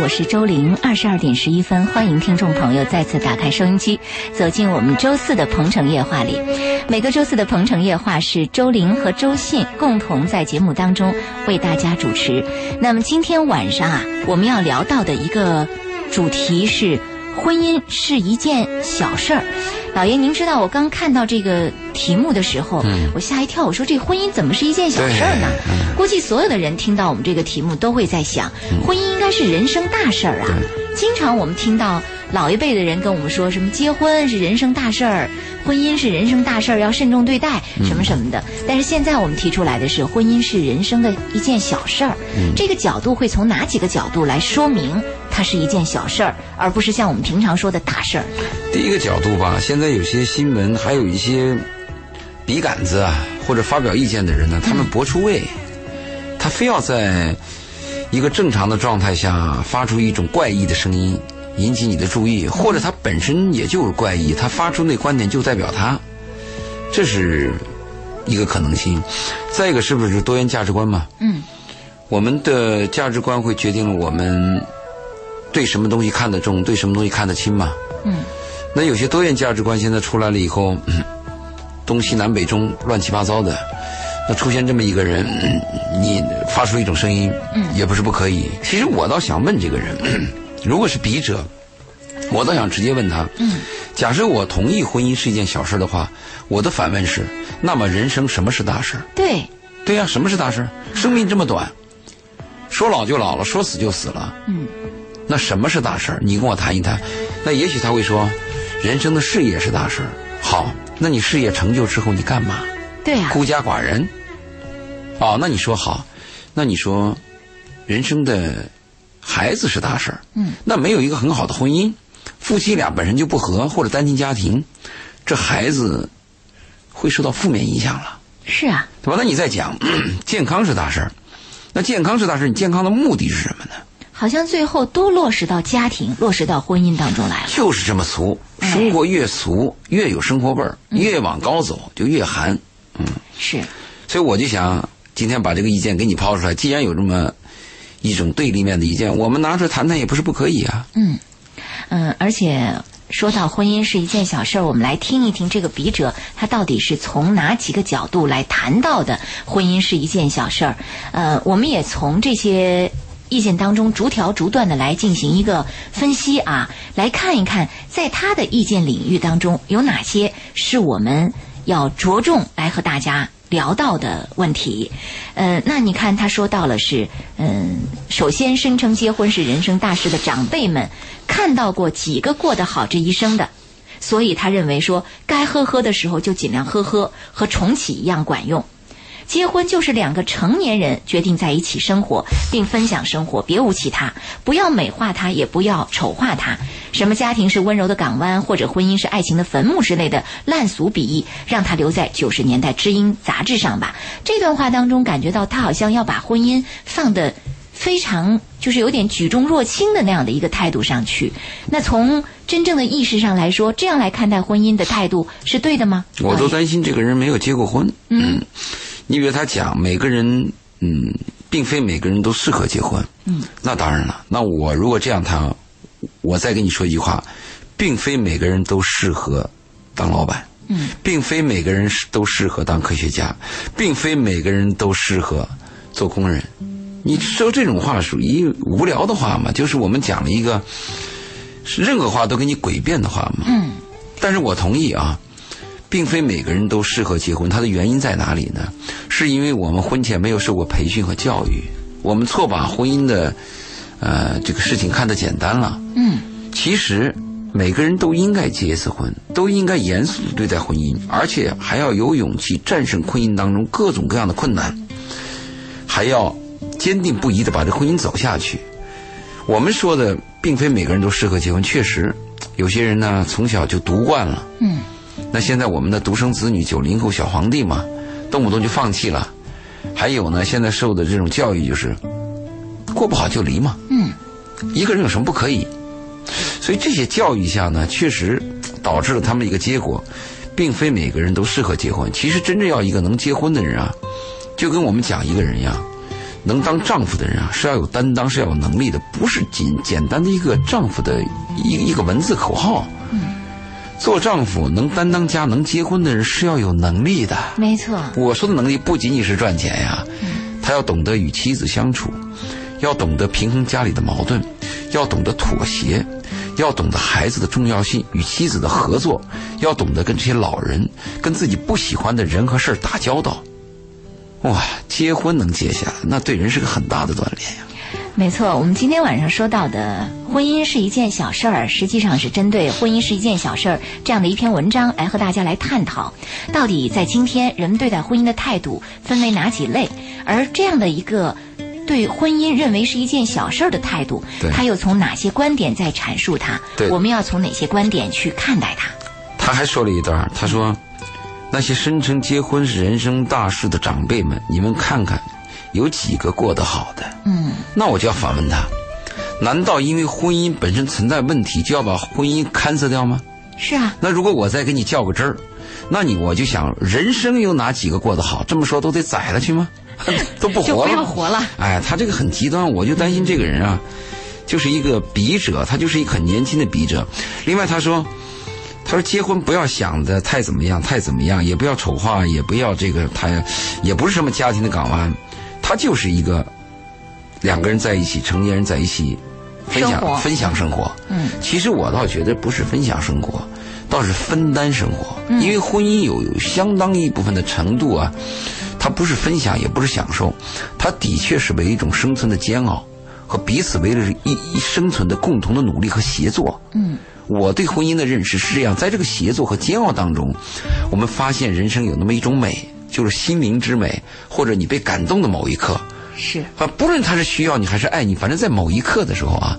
《》，我是周玲。二十二点十一分，欢迎听众朋友再次打开收音机，走进我们周四的《鹏城夜话》里。每个周四的《鹏城夜话》是周玲和周信共同在节目当中为大家主持。那么今天晚上啊，我们要聊到的一个主题是婚姻是一件小事儿。老爷，您知道我刚看到这个题目的时候，我吓一跳。我说这婚姻怎么是一件小事儿呢？估计所有的人听到我们这个题目都会在想，婚姻应该是人生大事儿啊。经常我们听到老一辈的人跟我们说什么结婚是人生大事儿，婚姻是人生大事儿，要慎重对待什么什么的。但是现在我们提出来的是，婚姻是人生的一件小事儿。这个角度会从哪几个角度来说明它是一件小事儿，而不是像我们平常说的大事儿？第一个角度吧，现在有些新闻，还有一些笔杆子啊，或者发表意见的人呢，他们博出位，他非要在一个正常的状态下发出一种怪异的声音，引起你的注意，或者他本身也就是怪异，他发出那观点就代表他，这是一个可能性。再一个，是不是多元价值观嘛？嗯，我们的价值观会决定了我们对什么东西看得重，对什么东西看得轻嘛？嗯。那有些多元价值观现在出来了以后，东西南北中乱七八糟的，那出现这么一个人，你发出一种声音，也不是不可以。其实我倒想问这个人，如果是笔者，我倒想直接问他：假设我同意婚姻是一件小事的话，我的反问是：那么人生什么是大事？对，对呀，什么是大事？生命这么短，说老就老了，说死就死了。嗯，那什么是大事儿？你跟我谈一谈。那也许他会说。人生的事业是大事儿好，那你事业成就之后你干嘛？对呀，孤家寡人。哦，那你说好，那你说，人生的孩子是大事嗯，那没有一个很好的婚姻，夫妻俩本身就不和，或者单亲家庭，这孩子会受到负面影响了。是啊，对吧？那你再讲，健康是大事儿那健康是大事你健康的目的是什么呢？好像最后都落实到家庭、落实到婚姻当中来了。就是这么俗，生活越俗，越有生活味儿，越往高走就越寒。嗯，是。所以我就想今天把这个意见给你抛出来。既然有这么一种对立面的意见，我们拿出来谈谈也不是不可以啊。嗯嗯，而且说到婚姻是一件小事儿，我们来听一听这个笔者他到底是从哪几个角度来谈到的婚姻是一件小事儿。呃，我们也从这些。意见当中逐条逐段的来进行一个分析啊，来看一看在他的意见领域当中有哪些是我们要着重来和大家聊到的问题。呃，那你看他说到了是，嗯，首先声称结婚是人生大事的长辈们看到过几个过得好这一生的，所以他认为说该呵呵的时候就尽量呵呵，和重启一样管用。结婚就是两个成年人决定在一起生活，并分享生活，别无其他。不要美化它，也不要丑化它。什么家庭是温柔的港湾，或者婚姻是爱情的坟墓之类的烂俗比喻，让它留在九十年代知音杂志上吧。这段话当中，感觉到他好像要把婚姻放的非常，就是有点举重若轻的那样的一个态度上去。那从真正的意识上来说，这样来看待婚姻的态度是对的吗？我都担心这个人没有结过婚。嗯。你比如他讲，每个人，嗯，并非每个人都适合结婚。嗯，那当然了。那我如果这样谈，我再跟你说一句话，并非每个人都适合当老板。嗯，并非每个人都适合当科学家，并非每个人都适合做工人。你说这种话属于无聊的话嘛？就是我们讲了一个，任何话都给你诡辩的话嘛。嗯，但是我同意啊。并非每个人都适合结婚，它的原因在哪里呢？是因为我们婚前没有受过培训和教育，我们错把婚姻的，呃，这个事情看得简单了。嗯，其实每个人都应该结一次婚，都应该严肃对待婚姻，而且还要有勇气战胜婚姻当中各种各样的困难，还要坚定不移地把这婚姻走下去。我们说的并非每个人都适合结婚，确实有些人呢从小就读惯了。嗯。那现在我们的独生子女九零后小皇帝嘛，动不动就放弃了。还有呢，现在受的这种教育就是，过不好就离嘛。嗯，一个人有什么不可以？所以这些教育下呢，确实导致了他们一个结果，并非每个人都适合结婚。其实真正要一个能结婚的人啊，就跟我们讲一个人一样，能当丈夫的人啊，是要有担当，是要有能力的，不是简简单的一个丈夫的一一个文字口号。做丈夫能担当家、能结婚的人是要有能力的。没错，我说的能力不仅仅是赚钱呀，他要懂得与妻子相处，要懂得平衡家里的矛盾，要懂得妥协，要懂得孩子的重要性，与妻子的合作，要懂得跟这些老人、跟自己不喜欢的人和事儿打交道。哇，结婚能结下来，那对人是个很大的锻炼呀。没错，我们今天晚上说到的婚姻是一件小事儿，实际上是针对“婚姻是一件小事儿”这样的一篇文章来和大家来探讨，到底在今天人们对待婚姻的态度分为哪几类，而这样的一个对婚姻认为是一件小事儿的态度，他又从哪些观点在阐述它？我们要从哪些观点去看待它？他还说了一段，他说：“那些声称结婚是人生大事的长辈们，你们看看，有几个过得好的？”嗯，那我就要反问他：难道因为婚姻本身存在问题，就要把婚姻勘测掉吗？是啊，那如果我再给你较个真儿，那你我就想，人生有哪几个过得好？这么说都得宰了去吗？都不活了吗？要活了。哎，他这个很极端，我就担心这个人啊，就是一个笔者，他就是一个很年轻的笔者。另外，他说，他说结婚不要想的太怎么样，太怎么样，也不要丑化，也不要这个，他也不是什么家庭的港湾，他就是一个两个人在一起，成年人在一起分享分享生活。嗯，其实我倒觉得不是分享生活，倒是分担生活。因为婚姻有有相当一部分的程度啊，它不是分享，也不是享受，它的确是为一种生存的煎熬和彼此为了一一生存的共同的努力和协作。嗯，我对婚姻的认识是这样，在这个协作和煎熬当中，我们发现人生有那么一种美，就是心灵之美，或者你被感动的某一刻。是。啊，不论他是需要你还是爱你，反正在某一刻的时候啊，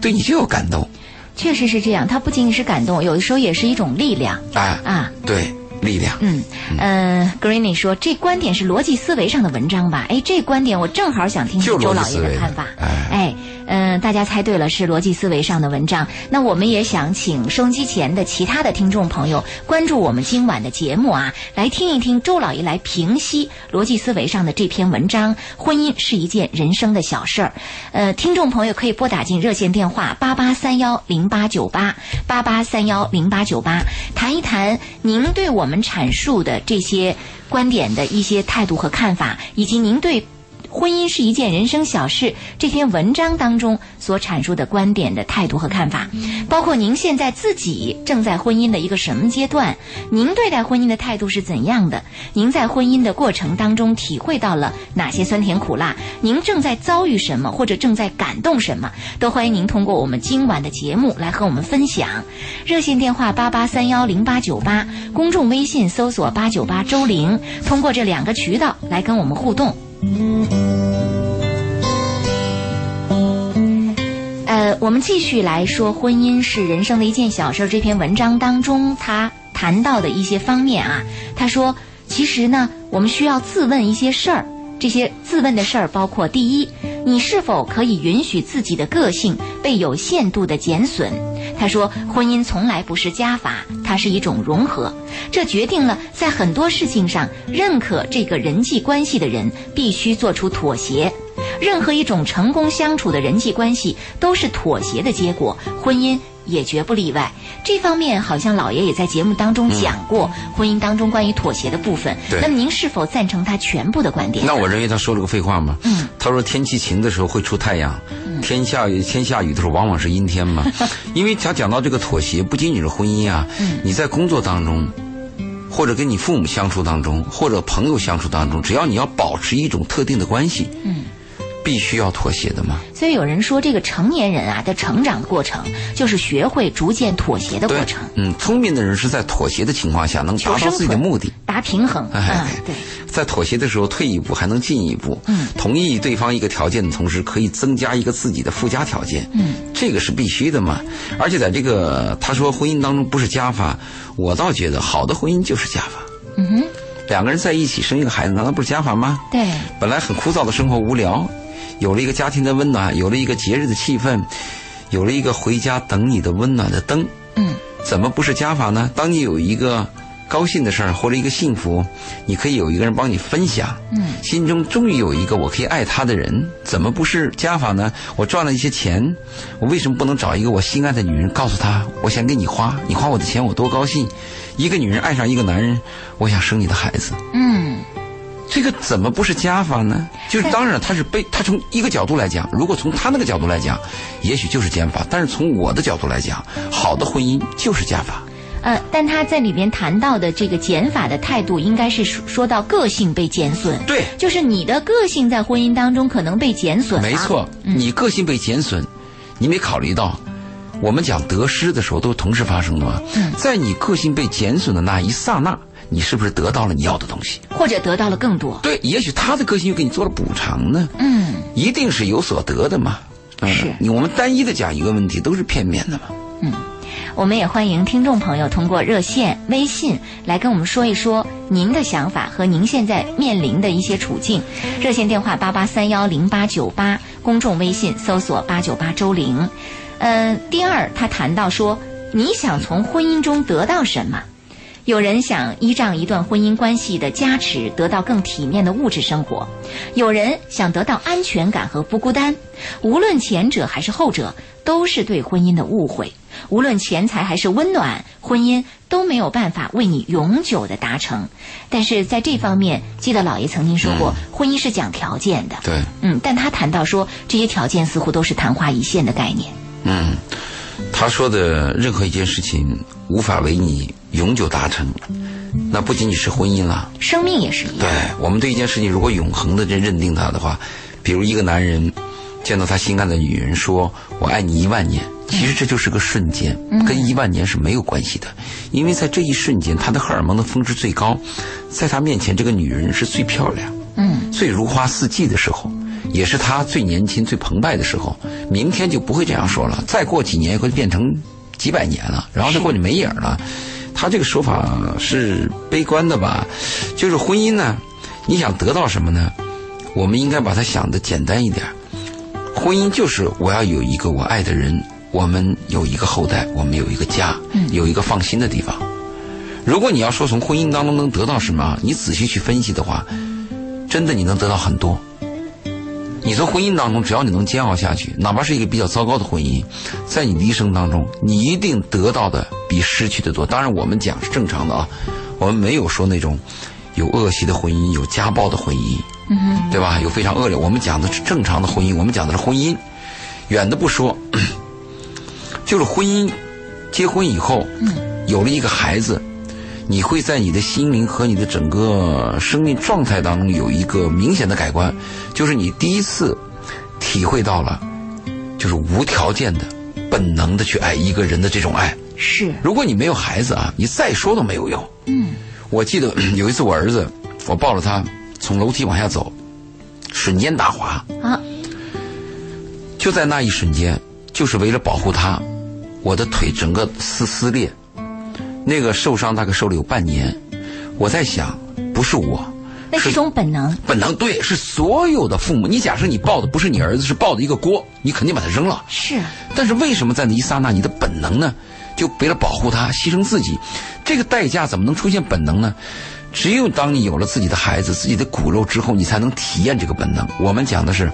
对你就有感动。确实是这样，它不仅仅是感动，有的时候也是一种力量哎，啊。对，力量。嗯，呃，Greeny 说这观点是逻辑思维上的文章吧？哎，这观点我正好想听听周老爷的的看法。哎哎，嗯、大家猜对了，是逻辑思维上的文章。那我们也想请收音机前的其他的听众朋友关注我们今晚的节目啊，来听一听周老爷来平息逻辑思维上的这篇文章。婚姻是一件人生的小事儿。呃，听众朋友可以拨打进热线电话八八三幺零八九八八八三幺零八九八，谈一谈您对我我们阐述的这些观点的一些态度和看法，以及您对。婚姻是一件人生小事。这篇文章当中所阐述的观点的态度和看法，包括您现在自己正在婚姻的一个什么阶段，您对待婚姻的态度是怎样的？您在婚姻的过程当中体会到了哪些酸甜苦辣？您正在遭遇什么，或者正在感动什么？都欢迎您通过我们今晚的节目来和我们分享。热线电话八八三幺零八九八，公众微信搜索八九八周玲，通过这两个渠道来跟我们互动。呃，我们继续来说，婚姻是人生的一件小事。这篇文章当中，他谈到的一些方面啊，他说，其实呢，我们需要自问一些事儿。这些自问的事儿包括：第一，你是否可以允许自己的个性被有限度的减损？他说，婚姻从来不是加法，它是一种融合。这决定了在很多事情上，认可这个人际关系的人必须做出妥协。任何一种成功相处的人际关系都是妥协的结果，婚姻也绝不例外。这方面好像老爷也在节目当中讲过、婚姻当中关于妥协的部分。对那么您是否赞成他全部的观点？那我认为他说了个废话嘛。嗯，他说天气晴的时候会出太阳，天下天下雨的时候往往是阴天嘛。因为他讲到这个妥协，不仅仅是婚姻啊，嗯你在工作当中，或者跟你父母相处当中，或者朋友相处当中，只要你要保持一种特定的关系，嗯，必须要妥协的吗。所以有人说，这个成年人啊的成长过程，就是学会逐渐妥协的过对程，，嗯，聪明的人是在妥协的情况下能达到自己的目的。达平衡。哎啊，对，在妥协的时候退一步还能进一步，嗯，同意对方一个条件的同时，可以增加一个自己的附加条件，嗯，这个是必须的嘛。而且在这个他说婚姻当中不是加法，我倒觉得好的婚姻就是加法。嗯哼，两个人在一起生一个孩子，难道不是加法吗？对，本来很枯燥的生活无聊，有了一个家庭的温暖，有了一个节日的气氛，有了一个回家等你的温暖的灯，嗯，怎么不是加法呢？当你有一个高兴的事儿或者一个幸福，你可以有一个人帮你分享，嗯，心中终于有一个我可以爱他的人，怎么不是加法呢？我赚了一些钱，我为什么不能找一个我心爱的女人，告诉她我想给你花，你花我的钱我多高兴？一个女人爱上一个男人，我想生你的孩子，嗯，这个怎么不是加法呢？就是当然他是被他从一个角度来讲，如果从他那个角度来讲，也许就是减法，但是从我的角度来讲，好的婚姻就是加法。呃，但他在里边谈到的这个减法的态度，应该是说说到个性被减损，对，就是你的个性在婚姻当中可能被减损，没错，你个性被减损，你没考虑到，我们讲得失的时候都是同时发生的嘛。嗯在你个性被减损的那一刹那，你是不是得到了你要的东西？或者得到了更多，对，也许他的个性又给你做了补偿呢，嗯，一定是有所得的嘛。嗯是你我们单一的讲一个问题都是片面的嘛。嗯我们也欢迎听众朋友通过热线、微信来跟我们说一说您的想法和您现在面临的一些处境。热线电话八八三幺零八九八，公众微信搜索八九八周玲。嗯、第二，他谈到说，你想从婚姻中得到什么？有人想依仗一段婚姻关系的加持，得到更体面的物质生活；有人想得到安全感和不孤单。无论前者还是后者，都是对婚姻的误会。无论钱财还是温暖，婚姻都没有办法为你永久的达成。但是在这方面，记得老爷曾经说过，婚姻是讲条件的。对，嗯，但他谈到说，这些条件似乎都是昙花一现的概念。嗯，他说的任何一件事情无法为你永久达成，那不仅仅是婚姻了。生命也是一样。对我们对一件事情如果永恒的认认定它的话，比如一个男人见到他心爱的女人说“我爱你一万年”，其实这就是个瞬间，跟一万年是没有关系的，因为在这一瞬间，他的荷尔蒙的峰值最高，在他面前这个女人是最漂亮，嗯，最如花似锦的时候。也是他最年轻、最澎湃的时候。明天就不会这样说了，再过几年会变成几百年了，然后再过去没影儿了。他这个说法是悲观的吧？就是婚姻呢，你想得到什么呢？我们应该把它想的简单一点。婚姻就是我要有一个我爱的人，我们有一个后代，我们有一个家，有一个放心的地方。如果你要说从婚姻当中能得到什么，你仔细去分析的话，真的你能得到很多。你从婚姻当中，只要你能煎熬下去，哪怕是一个比较糟糕的婚姻，在你的一生当中，你一定得到的比失去的多。当然，我们讲是正常的啊，我们没有说那种有恶习的婚姻、有家暴的婚姻，嗯对吧？有非常恶劣。我们讲的是正常的婚姻，我们讲的是婚姻。远的不说，就是婚姻，结婚以后，有了一个孩子，你会在你的心灵和你的整个生命状态当中有一个明显的改观，就是你第一次体会到了，就是无条件的、本能的去爱一个人的这种爱。是，如果你没有孩子啊，你再说都没有用。嗯，我记得有一次我儿子，我抱着他从楼梯往下走，瞬间打滑。啊，就在那一瞬间，就是为了保护他，我的腿整个撕撕裂，那个受伤大概受了有半年。我在想，不是我，那是一种本能。本能对，是所有的父母。你假设你抱的不是你儿子，是抱的一个锅，你肯定把它扔了。是啊，但是为什么在那一刹那，你的本能呢，就为了保护他牺牲自己？这个代价怎么能出现本能呢？只有当你有了自己的孩子、自己的骨肉之后，你才能体验这个本能。我们讲的是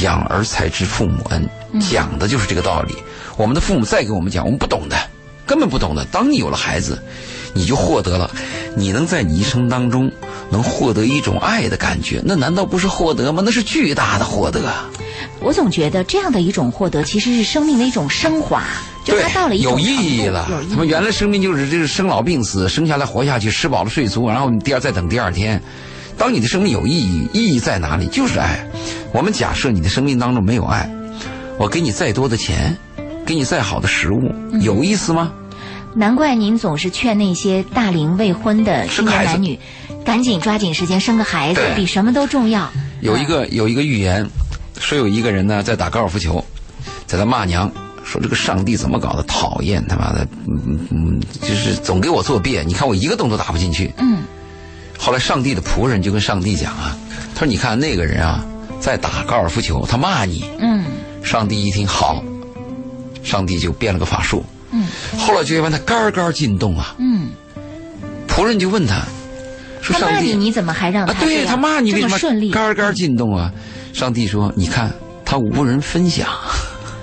养儿才知父母恩，讲的就是这个道理。我们的父母再给我们讲，我们不懂的，根本不懂的。当你有了孩子，你就获得了，你能在你一生当中能获得一种爱的感觉，那难道不是获得吗？那是巨大的获得。我总觉得这样的一种获得，其实是生命的一种升华，就它到了一种有意义了他们原来生命就是就是生老病死，生下来活下去，吃饱了睡足，然后你第二再等第二天。当你的生命有意义，意义在哪里？就是爱。我们假设你的生命当中没有爱，我给你再多的钱，给你再好的食物，嗯有意思吗？难怪您总是劝那些大龄未婚的青年男女，赶紧抓紧时间生个孩子，比什么都重要。有一个有一个寓言，说有一个人呢在打高尔夫球，在那骂娘，说这个上帝怎么搞的，讨厌他妈的，嗯嗯，就是总给我作弊，你看我一个洞都打不进去。嗯，后来上帝的仆人就跟上帝讲啊，他说你看那个人啊在打高尔夫球，他骂你。嗯上帝一听好，上帝就变了个法术。嗯后来就让他肝肝进洞啊，嗯，仆人就问他，说上帝他骂你，你怎么还让啊，他对他骂你为什么么顺利？肝肝进洞啊？上帝说，你看他无人分享，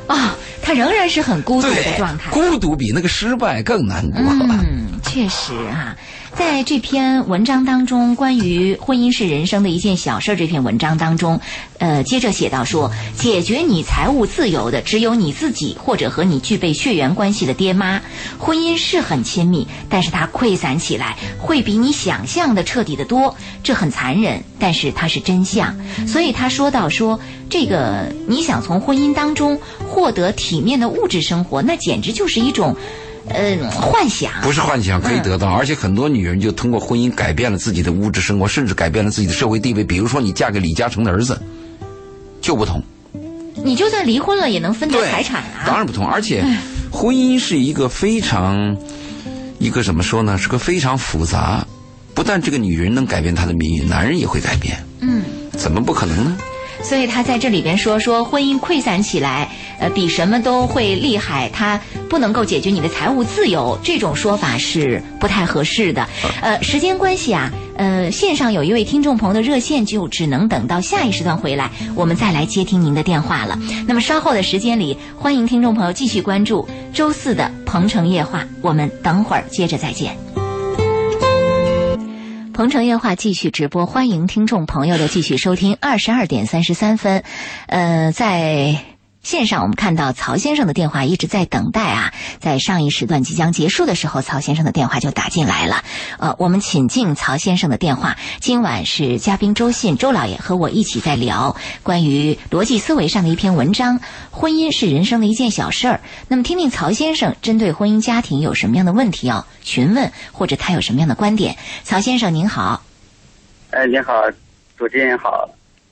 啊、他仍然是很孤独的状态。孤独比那个失败更难过。嗯，确实啊，在这篇文章当中，关于婚姻是人生的一件小事这篇文章当中，呃，接着写到说，解决你财务自由的只有你自己或者和你具备血缘关系的爹妈。婚姻是很亲密，但是它溃散起来会比你想象的彻底的多，这很残忍，但是它是真相。所以他说到说，这个你想从婚姻当中获得体面的物质生活，那简直就是一种。呃，幻想不是幻想可以得到，而且很多女人就通过婚姻改变了自己的物质生活，甚至改变了自己的社会地位。比如说，你嫁给李嘉诚的儿子，就不同。你就算离婚了，也能分得，财产啊。当然不同。而且，婚姻是一个非常一个怎么说呢？是个非常复杂。不但这个女人能改变她的命运，男人也会改变。嗯，怎么不可能呢？所以他在这里边说说婚姻溃散起来，呃，比什么都会厉害。他不能够解决你的财务自由，这种说法是不太合适的。呃，时间关系啊，呃，线上有一位听众朋友的热线就只能等到下一时段回来，我们再来接听您的电话了。那么稍后的时间里，欢迎听众朋友继续关注周四的《鹏城夜话》，我们等会儿接着再见。鹏城夜话继续直播，欢迎听众朋友的继续收听。二十二点三十三分，呃，在线上我们看到曹先生的电话一直在等待啊，在上一时段即将结束的时候，曹先生的电话就打进来了。呃，我们请进曹先生的电话。今晚是嘉宾周信周老爷和我一起在聊关于逻辑思维上的一篇文章，婚姻是人生的一件小事儿。那么，听听曹先生针对婚姻家庭有什么样的问题要询问，或者他有什么样的观点？曹先生您好。哎，你好，主持人好，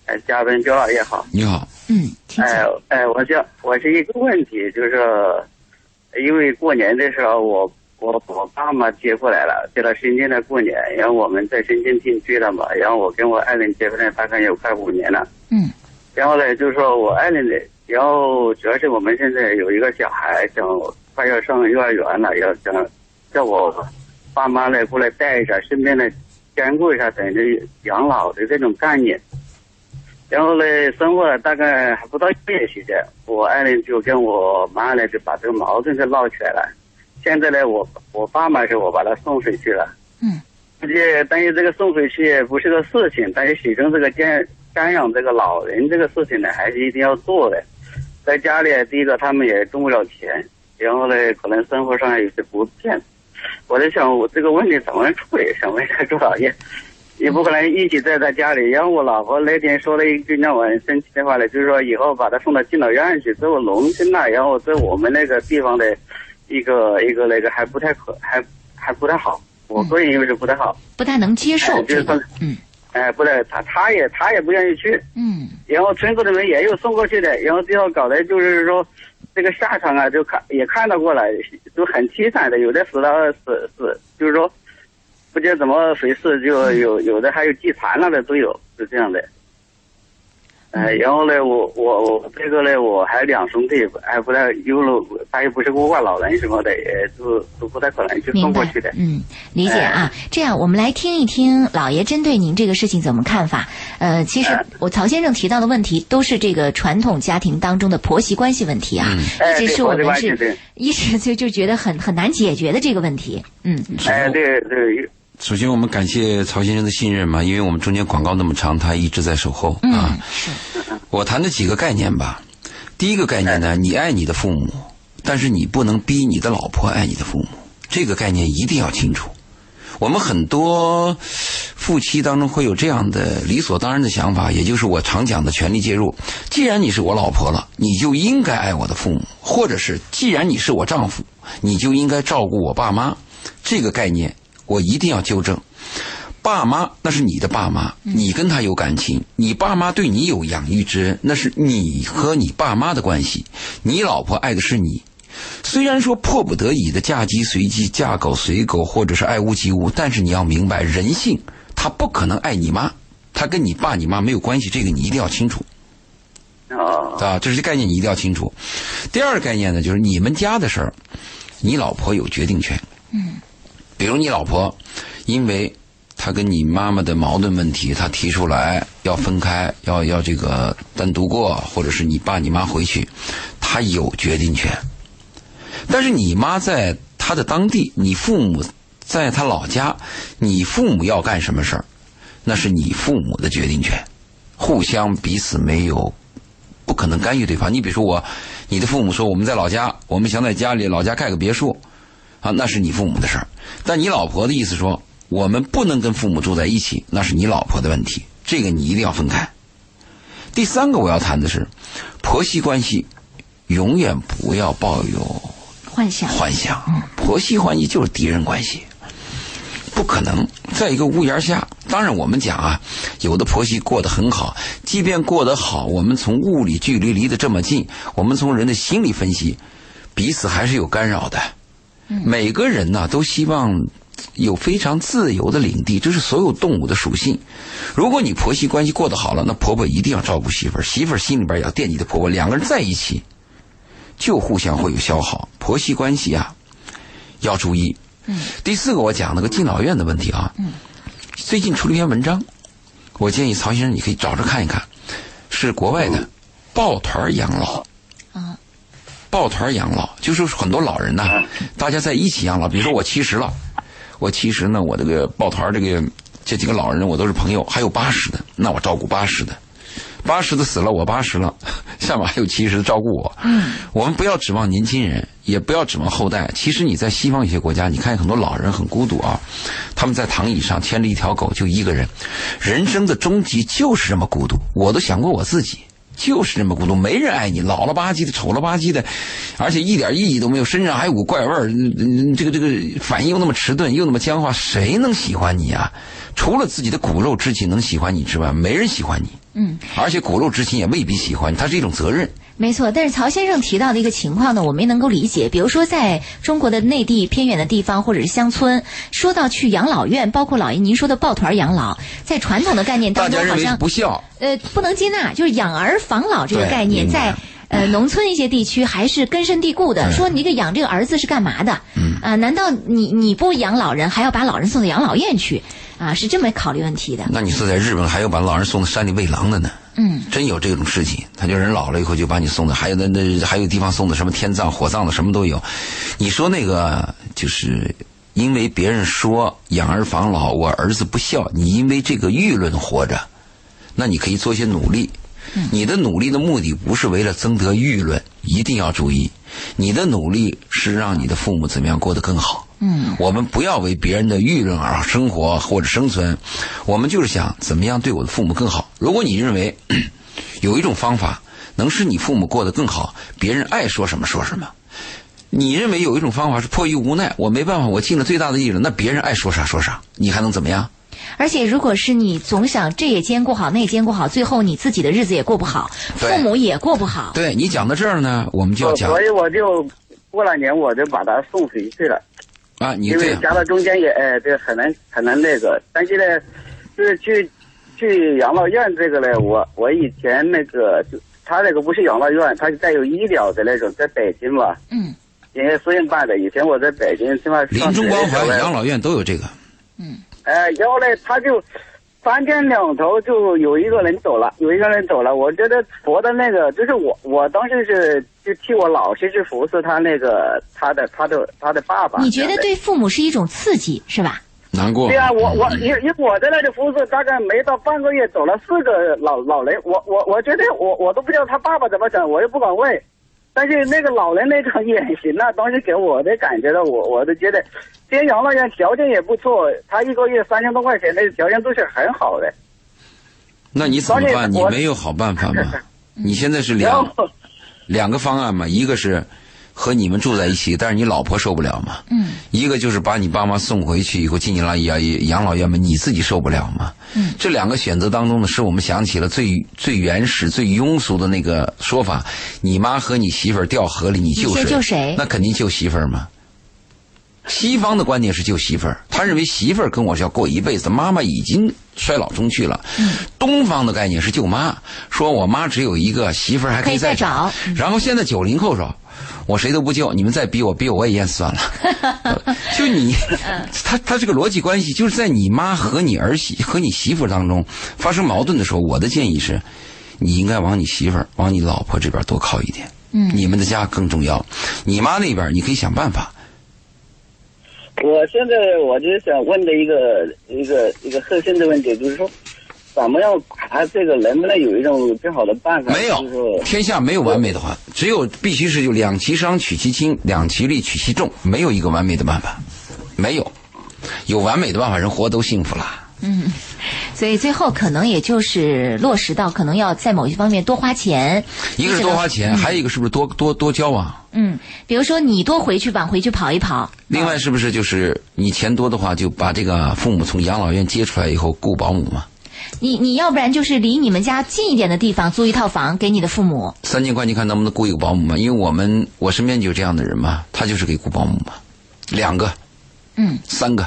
哎，嘉宾周老爷好。你好，嗯，请哎讲。哎，我叫我是一个问题，就是因为过年的时候，我我我爸妈接过来了，接到深圳来过年，然后我们在深圳定居了嘛，然后我跟我爱人结婚了大概有快五年了，嗯然后呢，就是说我爱人的，然后主要是我们现在有一个小孩，想快要上幼儿园了，要想叫我爸妈来过来带一下，顺便呢兼顾一下等于养老的这种概念。然后呢，生活了大概还不到一个月时间，我爱人就跟我妈呢就把这个矛盾就闹起来了。现在呢，我我爸妈是我把他送回去了。嗯而且但是这个送回去不是个事情，但是始终这个干干养这个老人这个事情呢，还是一定要做的。在家里，第一个他们也挣不了钱，然后呢，可能生活上有些不便。我在想，我这个问题怎么处理？想问一下朱老爷，也不可能一起在他家里。然后我老婆那天说了一句让我很生气的话呢，就是说以后把他送到敬老院去，在我农村呐，然后在我们那个地方的一个 一个那个还不太可，还还不太好。我个人认为是不太好。不太能接受哎就是这个说，嗯哎，不对，他他也他也不愿意去，嗯然后村子里面也有送过去的，然后最后搞得就是说，这个下场啊，就看也看到过了，就很凄惨的，有的死了死死，就是说，不知道怎么回事，就 有有的还有祭残了的都有，是这样的。哎，然后呢，我我我这个呢，我还两兄弟，还不太有了，他又不是孤寡老人什么的，也都都不太可能去送过去的。嗯，理解啊。这样，我们来听一听老爷针对您这个事情怎么看法。呃，其实哎我曹先生提到的问题都是这个传统家庭当中的婆媳关系问题啊，嗯一直是我们是一直就就觉得很很难解决的这个问题。嗯哎，对对，首先我们感谢曹先生的信任嘛，因为我们中间广告那么长，他一直在守候啊。嗯，是我谈的几个概念吧。第一个概念呢，你爱你的父母，但是你不能逼你的老婆爱你的父母，这个概念一定要清楚。我们很多夫妻当中会有这样的理所当然的想法，也就是我常讲的权力介入。既然你是我老婆了，你就应该爱我的父母，或者是既然你是我丈夫，你就应该照顾我爸妈。这个概念我一定要纠正。爸妈那是你的爸妈，你跟他有感情，你爸妈对你有养育之恩，那是你和你爸妈的关系。你老婆爱的是你，虽然说迫不得已的嫁鸡随鸡、嫁狗随狗，或者是爱屋及乌，但是你要明白，人性他不可能爱你妈，他跟你爸你妈没有关系，这个你一定要清楚哦，啊，这是概念你一定要清楚。第二个概念呢，就是你们家的事儿，你老婆有决定权。嗯，比如你老婆因为她跟你妈妈的矛盾问题，她提出来要分开，要要这个单独过，或者是你爸你妈回去，她有决定权。但是你妈在她的当地，你父母在她老家，你父母要干什么事儿，那是你父母的决定权，互相彼此没有不可能干预对方。你比如说我，你的父母说我们在老家，我们想在家里老家盖个别墅，啊，那是你父母的事儿。但你老婆的意思说，我们不能跟父母住在一起，那是你老婆的问题，这个你一定要分开。第三个我要谈的是，婆媳关系永远不要抱有幻想，幻想，婆媳关系就是敌人关系，不可能在一个屋檐下。当然，我们讲啊，有的婆媳过得很好，即便过得好，我们从物理距离离得这么近，我们从人的心理分析，彼此还是有干扰的。每个人呢，都希望有非常自由的领地，这是所有动物的属性。如果你婆媳关系过得好了，那婆婆一定要照顾媳妇儿，媳妇儿心里边也要惦记着婆婆，两个人在一起就互相会有消耗。婆媳关系啊，要注意。嗯第四个，我讲那个敬老院的问题啊。嗯最近出了一篇文章，我建议曹先生你可以找着看一看，是国外的抱团养老。啊，抱团养老就是很多老人呐、大家在一起养老。比如说我七十了，我七十呢，我这个抱团这个这几个老人我都是朋友，还有八十的，那我照顾八十的。八十的死了，我八十了，下面还有七十的照顾我。嗯，我们不要指望年轻人，也不要指望后代。其实你在西方一些国家，你看很多老人很孤独啊，他们在躺椅上牵着一条狗，就一个人。人生的终极就是这么孤独。我都想过我自己。就是这么孤独，没人爱你，老了吧唧的，丑了吧唧的，而且一点意义都没有，身上还有股怪味儿，这个这个反应又那么迟钝，又那么僵化，谁能喜欢你啊？除了自己的骨肉之情能喜欢你之外，没人喜欢你。嗯，而且骨肉之情也未必喜欢你，它是一种责任。没错，但是曹先生提到的一个情况呢，我们也能够理解。比如说，在中国的内地偏远的地方或者是乡村，说到去养老院，包括老爷您说的抱团养老，在传统的概念当中好像不孝，呃不能接纳，就是养儿防老这个概念在。呃，农村一些地区还是根深蒂固的。说你这个养这个儿子是干嘛的？嗯啊，难道你你不养老人，还要把老人送到养老院去？啊，是这么考虑问题的。那你说在日本还要把老人送到山里喂狼的呢？嗯，真有这种事情。他就人老了以后就把你送的，还有那那还有地方送的什么天葬、火葬的什么都有。你说那个就是因为别人说养儿防老，我儿子不孝，你因为这个舆论活着，那你可以做些努力。你的努力的目的不是为了增得舆论，一定要注意，你的努力是让你的父母怎么样过得更好。嗯，我们不要为别人的舆论而生活或者生存，我们就是想怎么样对我的父母更好。如果你认为 有一种方法能使你父母过得更好，别人爱说什么说什么。你认为有一种方法是迫于无奈，我没办法，我尽了最大的力了，那别人爱说啥说啥，你还能怎么样？而且如果是你总想这也兼顾好，那也兼顾好，最后你自己的日子也过不好，父母也过不好。对你讲到这儿呢，我们就要讲所以我就过了年我就把他送回去了，啊，你因为夹到中间也哎，这很难很难那个。但是呢，就是去去养老院这个呢，我我以前那个就他那个不是养老院，他是带有医疗的那种，在北京嘛，嗯人家私人办的。以前我在北京起码临终关怀养老院都有这个。嗯哎，然后呢，他就三天两头就有一个人走了，有一个人走了。我觉得佛的那个，就是我，我当时是就替我老师去服侍他那个他的他的他的爸爸。你觉得？对父母是一种刺激，是吧？难过。对啊，我我嗯因因为我在那里服侍，大概没到半个月，走了四个老老人。我我我觉得我我都不知道他爸爸怎么想，我又不敢问。但是那个老人那种眼神呐、当时给我的感觉呢我我都觉得，这些养老院条件也不错，他一个月三千多块钱那个条件都是很好的。那你怎么办？你没有好办法吗？你现在是两两个方案嘛，一个是和你们住在一起，但是你老婆受不了嘛。嗯。一个就是把你爸妈送回去以后进养老养养老院嘛，你自己受不了嘛。嗯。这两个选择当中呢，使我们想起了最最原始、最庸俗的那个说法：你妈和你媳妇儿掉河里，你救谁？先救谁那肯定救媳妇儿嘛。西方的观点是救媳妇儿，他认为媳妇儿跟我是要过一辈子，妈妈已经衰老中去了。嗯东方的概念是救妈，说我妈只有一个，媳妇儿还可以再找。找嗯然后现在九零后说，我谁都不救，你们再逼我，逼我我也淹死算了。就你，他他这个逻辑关系，就是在你妈和你儿媳和你媳妇当中发生矛盾的时候，我的建议是，你应该往你媳妇儿、往你老婆这边多靠一点。嗯，你们的家更重要。你妈那边你可以想办法。我现在我就想问的一个一个一个核心的问题，就是说，怎么样把他这个能不能有一种最好的办法？没有就是，天下没有完美的话，只有必须是就两其伤取其轻，两其利取其重，没有一个完美的办法，没有，有完美的办法，人活都幸福了。嗯所以最后可能也就是落实到可能要在某一方面多花钱，一个是多花钱，还有一个是不是多多多交往？嗯，比如说你多回去往回去跑一跑，另外是不是就是你钱多的话，就把这个父母从养老院接出来以后雇保姆嘛？你你要不然就是离你们家近一点的地方租一套房给你的父母，三千块你看能不能雇一个保姆嘛？因为我们我身边就有这样的人嘛，他就是给雇保姆嘛，两个，嗯，三个，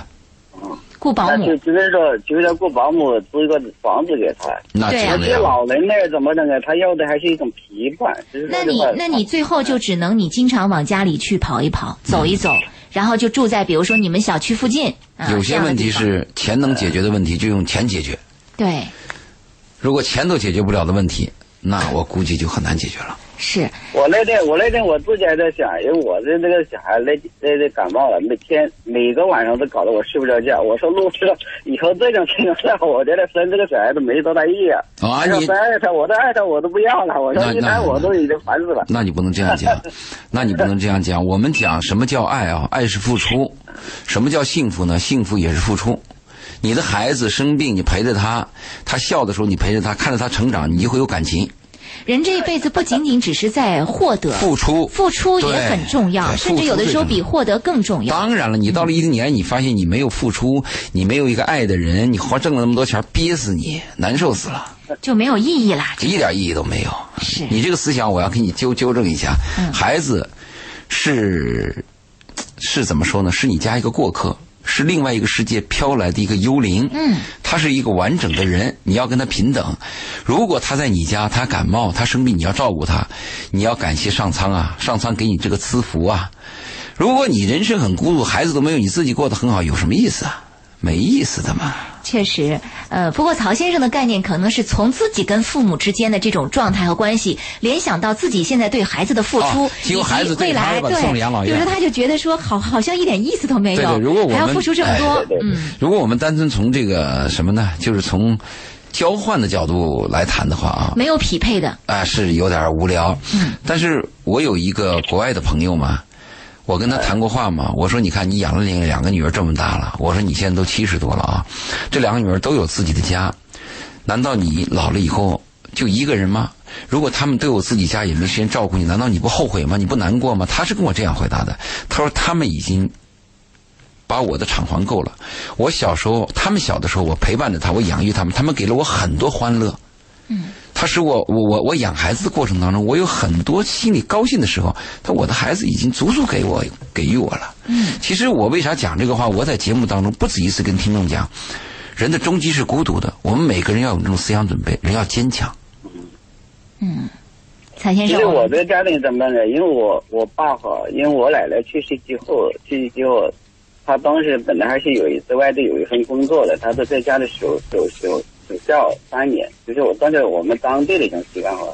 雇保姆那就。就是说，就是要雇保姆租一个房子给他。那这对啊这些样。老人呢，怎么弄呢？他要的还是一种陪伴。那你那你最后就只能你经常往家里去跑一跑，走一走，然后就住在比如说你们小区附近。啊、有些问题是钱能解决的问题，就用钱解决。对，如果钱都解决不了的问题，那我估计就很难解决了。是我那天我那天我自己还在想，因为我的那个小孩那那那感冒了，每天每个晚上都搞得我睡不着觉。我说，陆师以后这种情况下，我觉得生这个小孩子没多大意义。啊你他说不爱他，我再爱他，我都不要了。我说一谈我都已经烦死了。那你不能这样讲，那你不能这样讲。我们讲什么叫爱啊？爱是付出。什么叫幸福呢？幸福也是付出。你的孩子生病，你陪着他；他笑的时候，你陪着他，看着他成长，你就会有感情。人这一辈子不仅仅只是在获得，付出，付出也很重要，甚至有的时候比获得更重要。当然了，你到了一定年，你发现你没有付出，你没有一个爱的人，你花挣了那么多钱，憋死你，难受死了，就没有意义啦。一点意义都没有。是你这个思想，我要给你纠纠正一下。孩子是是怎么说呢？是你家一个过客，是另外一个世界飘来的一个幽灵。嗯，他是一个完整的人，你要跟他平等。如果他在你家，他感冒，他生病，你要照顾他，你要感谢上苍啊，上苍给你这个赐福啊。如果你人生很孤独，孩子都没有，你自己过得很好，有什么意思啊？没意思的嘛。确实，呃，不过曹先生的概念可能是从自己跟父母之间的这种状态和关系，联想到自己现在对孩子的付出，哦结果孩子以及未来对有时候他就觉得说，好，好像一点意思都没有，对对如果我们还要付出这么多如果我们单纯从这个什么呢，就是从交换的角度来谈的话啊，没有匹配的，啊是有点无聊。嗯，但是我有一个国外的朋友嘛，我跟他谈过话嘛，我说你看你养了两两个女儿这么大了，我说你现在都七十多了啊，这两个女儿都有自己的家，难道你老了以后就一个人吗？如果他们都有自己家，也没时间照顾你，难道你不后悔吗？你不难过吗？他是跟我这样回答的。他说他们已经把我的偿还够了。我小时候，他们小的时候，我陪伴着他，我养育他们，他们给了我很多欢乐。嗯，他使我我我我养孩子的过程当中，我有很多心里高兴的时候。他我的孩子已经足足给我给予我了。嗯，其实我为啥讲这个话？我在节目当中不止一次跟听众讲，人的终极是孤独的。我们每个人要有这种思想准备，人要坚强。嗯蔡先生，其实我的家庭怎么呢？因为我我爸哈，因为我奶奶去世之后，去世之后，他当时本来还是有一在外地有一份工作的，他都在家里守守守守孝三年，就是我当时我们当地的一种习惯哈。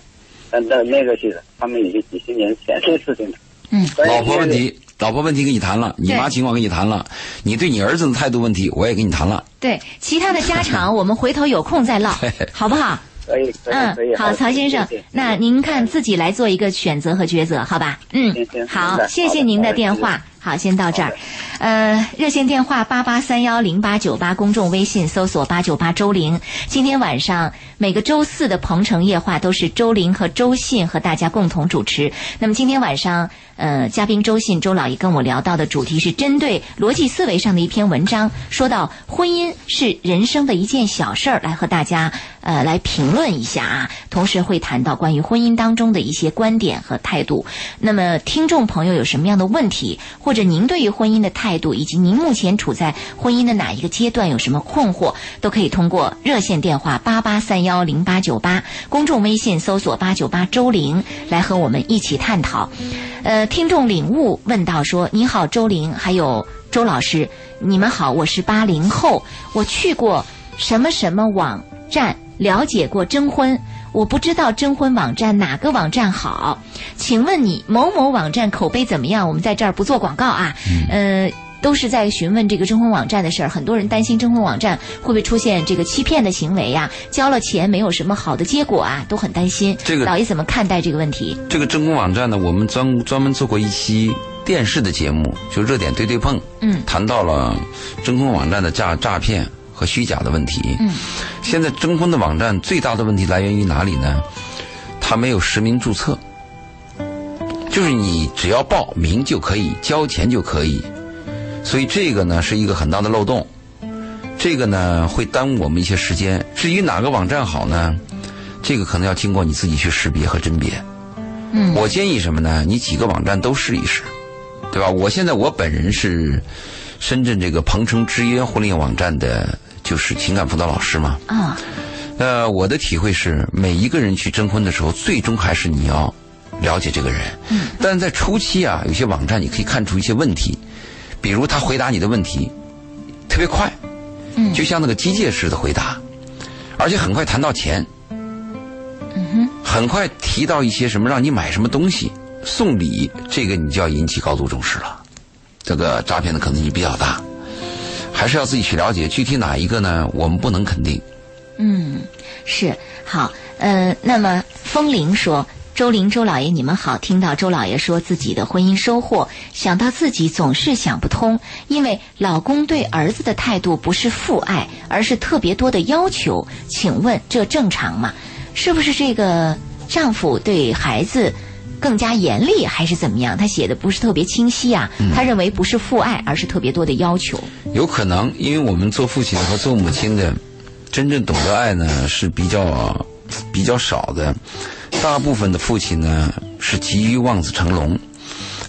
但到那个是他们已经几十年前的事情了。嗯，老婆问题，老婆问题跟你谈了，你妈情况跟你谈了，你对你儿子的态度问题我也跟你谈了。对其他的家常，我们回头有空再唠，好不好？可以可以可以。嗯，好，曹先生那您看自己来做一个选择和抉择，好吧？嗯行行，好谢谢您的电话。好，先到这儿。呃，热线电话八八三幺零八九八，公众微信搜索八九八周玲。今天晚上每个周四的鹏城夜话都是周林和周信和大家共同主持。那么今天晚上，呃，嘉宾周信周老爷跟我聊到的主题是针对逻辑思维上的一篇文章，说到婚姻是人生的一件小事儿，来和大家呃来评论一下啊。同时会谈到关于婚姻当中的一些观点和态度。那么听众朋友有什么样的问题，或者您对于婚姻的态度，以及您目前处在婚姻的哪一个阶段有什么困惑，都可以通过热线电话八八三幺零八九八，公众微信搜索八九八周玲来和我们一起探讨。呃，听众领悟问到说：“你好，周玲，还有周老师，你们好，我是八零后，我去过什么什么网站了解过征婚，我不知道征婚网站哪个网站好，请问你某某网站口碑怎么样？我们在这儿不做广告啊，呃。”都是在询问这个征婚网站的事儿，很多人担心征婚网站会不会出现这个欺骗的行为呀？交了钱没有什么好的结果啊，都很担心。这个老爷怎么看待这个问题？这个征婚网站呢，我们专专门做过一期电视的节目，就热点对对碰，嗯，谈到了征婚网站的诈诈骗和虚假的问题。嗯，现在征婚的网站最大的问题来源于哪里呢？它没有实名注册，就是你只要报名就可以，交钱就可以。所以这个呢是一个很大的漏洞，这个呢会耽误我们一些时间。至于哪个网站好呢？这个可能要经过你自己去识别和甄别。嗯，我建议什么呢？你几个网站都试一试，对吧？我现在我本人是深圳这个鹏程之约婚恋网站的，就是情感辅导老师嘛。啊，呃，我的体会是，每一个人去征婚的时候，最终还是你要了解这个人。嗯，但在初期啊，有些网站你可以看出一些问题。比如他回答你的问题特别快，嗯，就像那个机械式的回答，而且很快谈到钱，嗯哼，很快提到一些什么让你买什么东西送礼，这个你就要引起高度重视了，这个诈骗的可能性比较大，还是要自己去了解具体哪一个呢？我们不能肯定。嗯，是好，呃，那么风铃说。周玲，周老爷，你们好！听到周老爷说自己的婚姻收获，想到自己总是想不通，因为老公对儿子的态度不是父爱，而是特别多的要求。请问这正常吗？是不是这个丈夫对孩子更加严厉，还是怎么样？他写的不是特别清晰啊。他认为不是父爱，而是特别多的要求。有可能，因为我们做父亲和做母亲的，真正懂得爱呢是比较比较少的。大部分的父亲呢是急于望子成龙，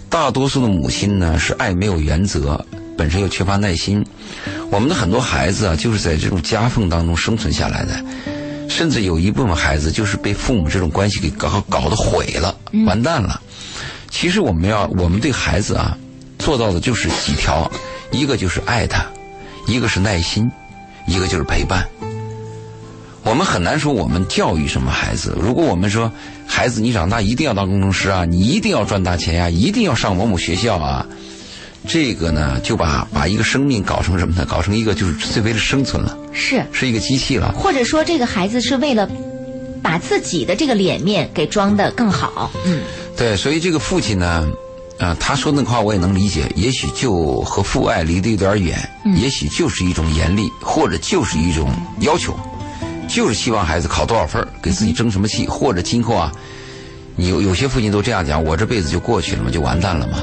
大多数的母亲呢是爱没有原则，本身又缺乏耐心。我们的很多孩子啊，就是在这种夹缝当中生存下来的，甚至有一部分孩子就是被父母这种关系给搞搞得毁了，完蛋了。其实我们要，我们对孩子啊做到的就是几条：一个就是爱他，一个是耐心，一个就是陪伴。我们很难说我们教育什么孩子。如果我们说孩子你长大一定要当工程师啊，你一定要赚大钱呀，一定要上某某学校啊，这个呢就把把一个生命搞成什么呢？搞成一个就是最为了生存了，是是一个机器了。或者说这个孩子是为了把自己的这个脸面给装得更好。嗯，对，所以这个父亲呢，啊，他说那话我也能理解，也许就和父爱离得有点远，也许就是一种严厉，或者就是一种要求。就是希望孩子考多少分给自己争什么气，或者今后啊，有有些父亲都这样讲，我这辈子就过去了嘛，就完蛋了嘛，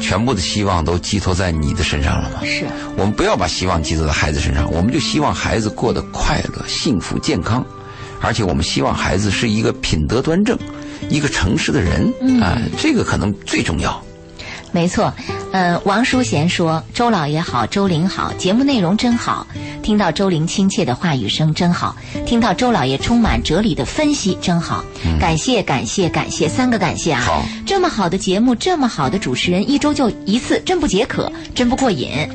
全部的希望都寄托在你的身上了嘛。是。我们不要把希望寄托在孩子身上，我们就希望孩子过得快乐、幸福、健康，而且我们希望孩子是一个品德端正、一个诚实的人啊，这个可能最重要。没错，呃，王淑贤说：“周老爷好，周玲好，节目内容真好，听到周玲亲切的话语声真好，听到周老爷充满哲理的分析真好，感谢感谢感谢三个感谢。啊！好，这么好的节目，这么好的主持人，一周就一次，真不解渴，真不过瘾，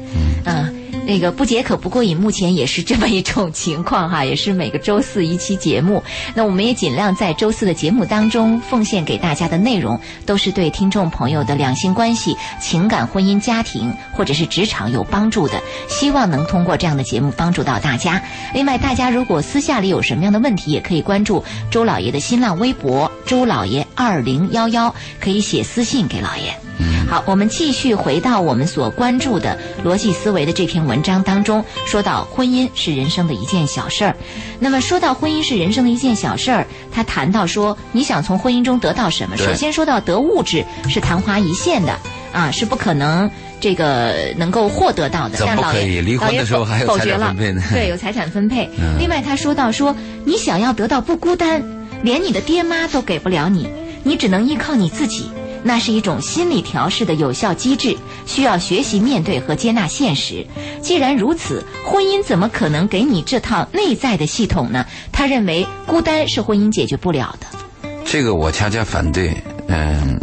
嗯。”那个不解渴不过瘾，目前也是这么一种情况哈，也是每个周四一期节目。那我们也尽量在周四的节目当中奉献给大家的内容，都是对听众朋友的两性关系、情感、婚姻、家庭或者是职场有帮助的。希望能通过这样的节目帮助到大家。另外，大家如果私下里有什么样的问题，也可以关注周老爷的新浪微博“周老爷二零幺幺”，可以写私信给老爷。好，我们继续回到我们所关注的逻辑思维的这篇文章当中，说到婚姻是人生的一件小事儿。那么说到婚姻是人生的一件小事儿，他谈到说，你想从婚姻中得到什么？首先说到得物质是昙花一现的啊，是不可能这个能够获得到的。怎么可以？离婚的时候还有财产分配呢？对，有财产分配。另外，他说到说，你想要得到不孤单，连你的爹妈都给不了你，你只能依靠你自己。那是一种心理调试的有效机制，需要学习面对和接纳现实。既然如此，婚姻怎么可能给你这套内在的系统呢？他认为孤单是婚姻解决不了的。这个我恰恰反对。嗯，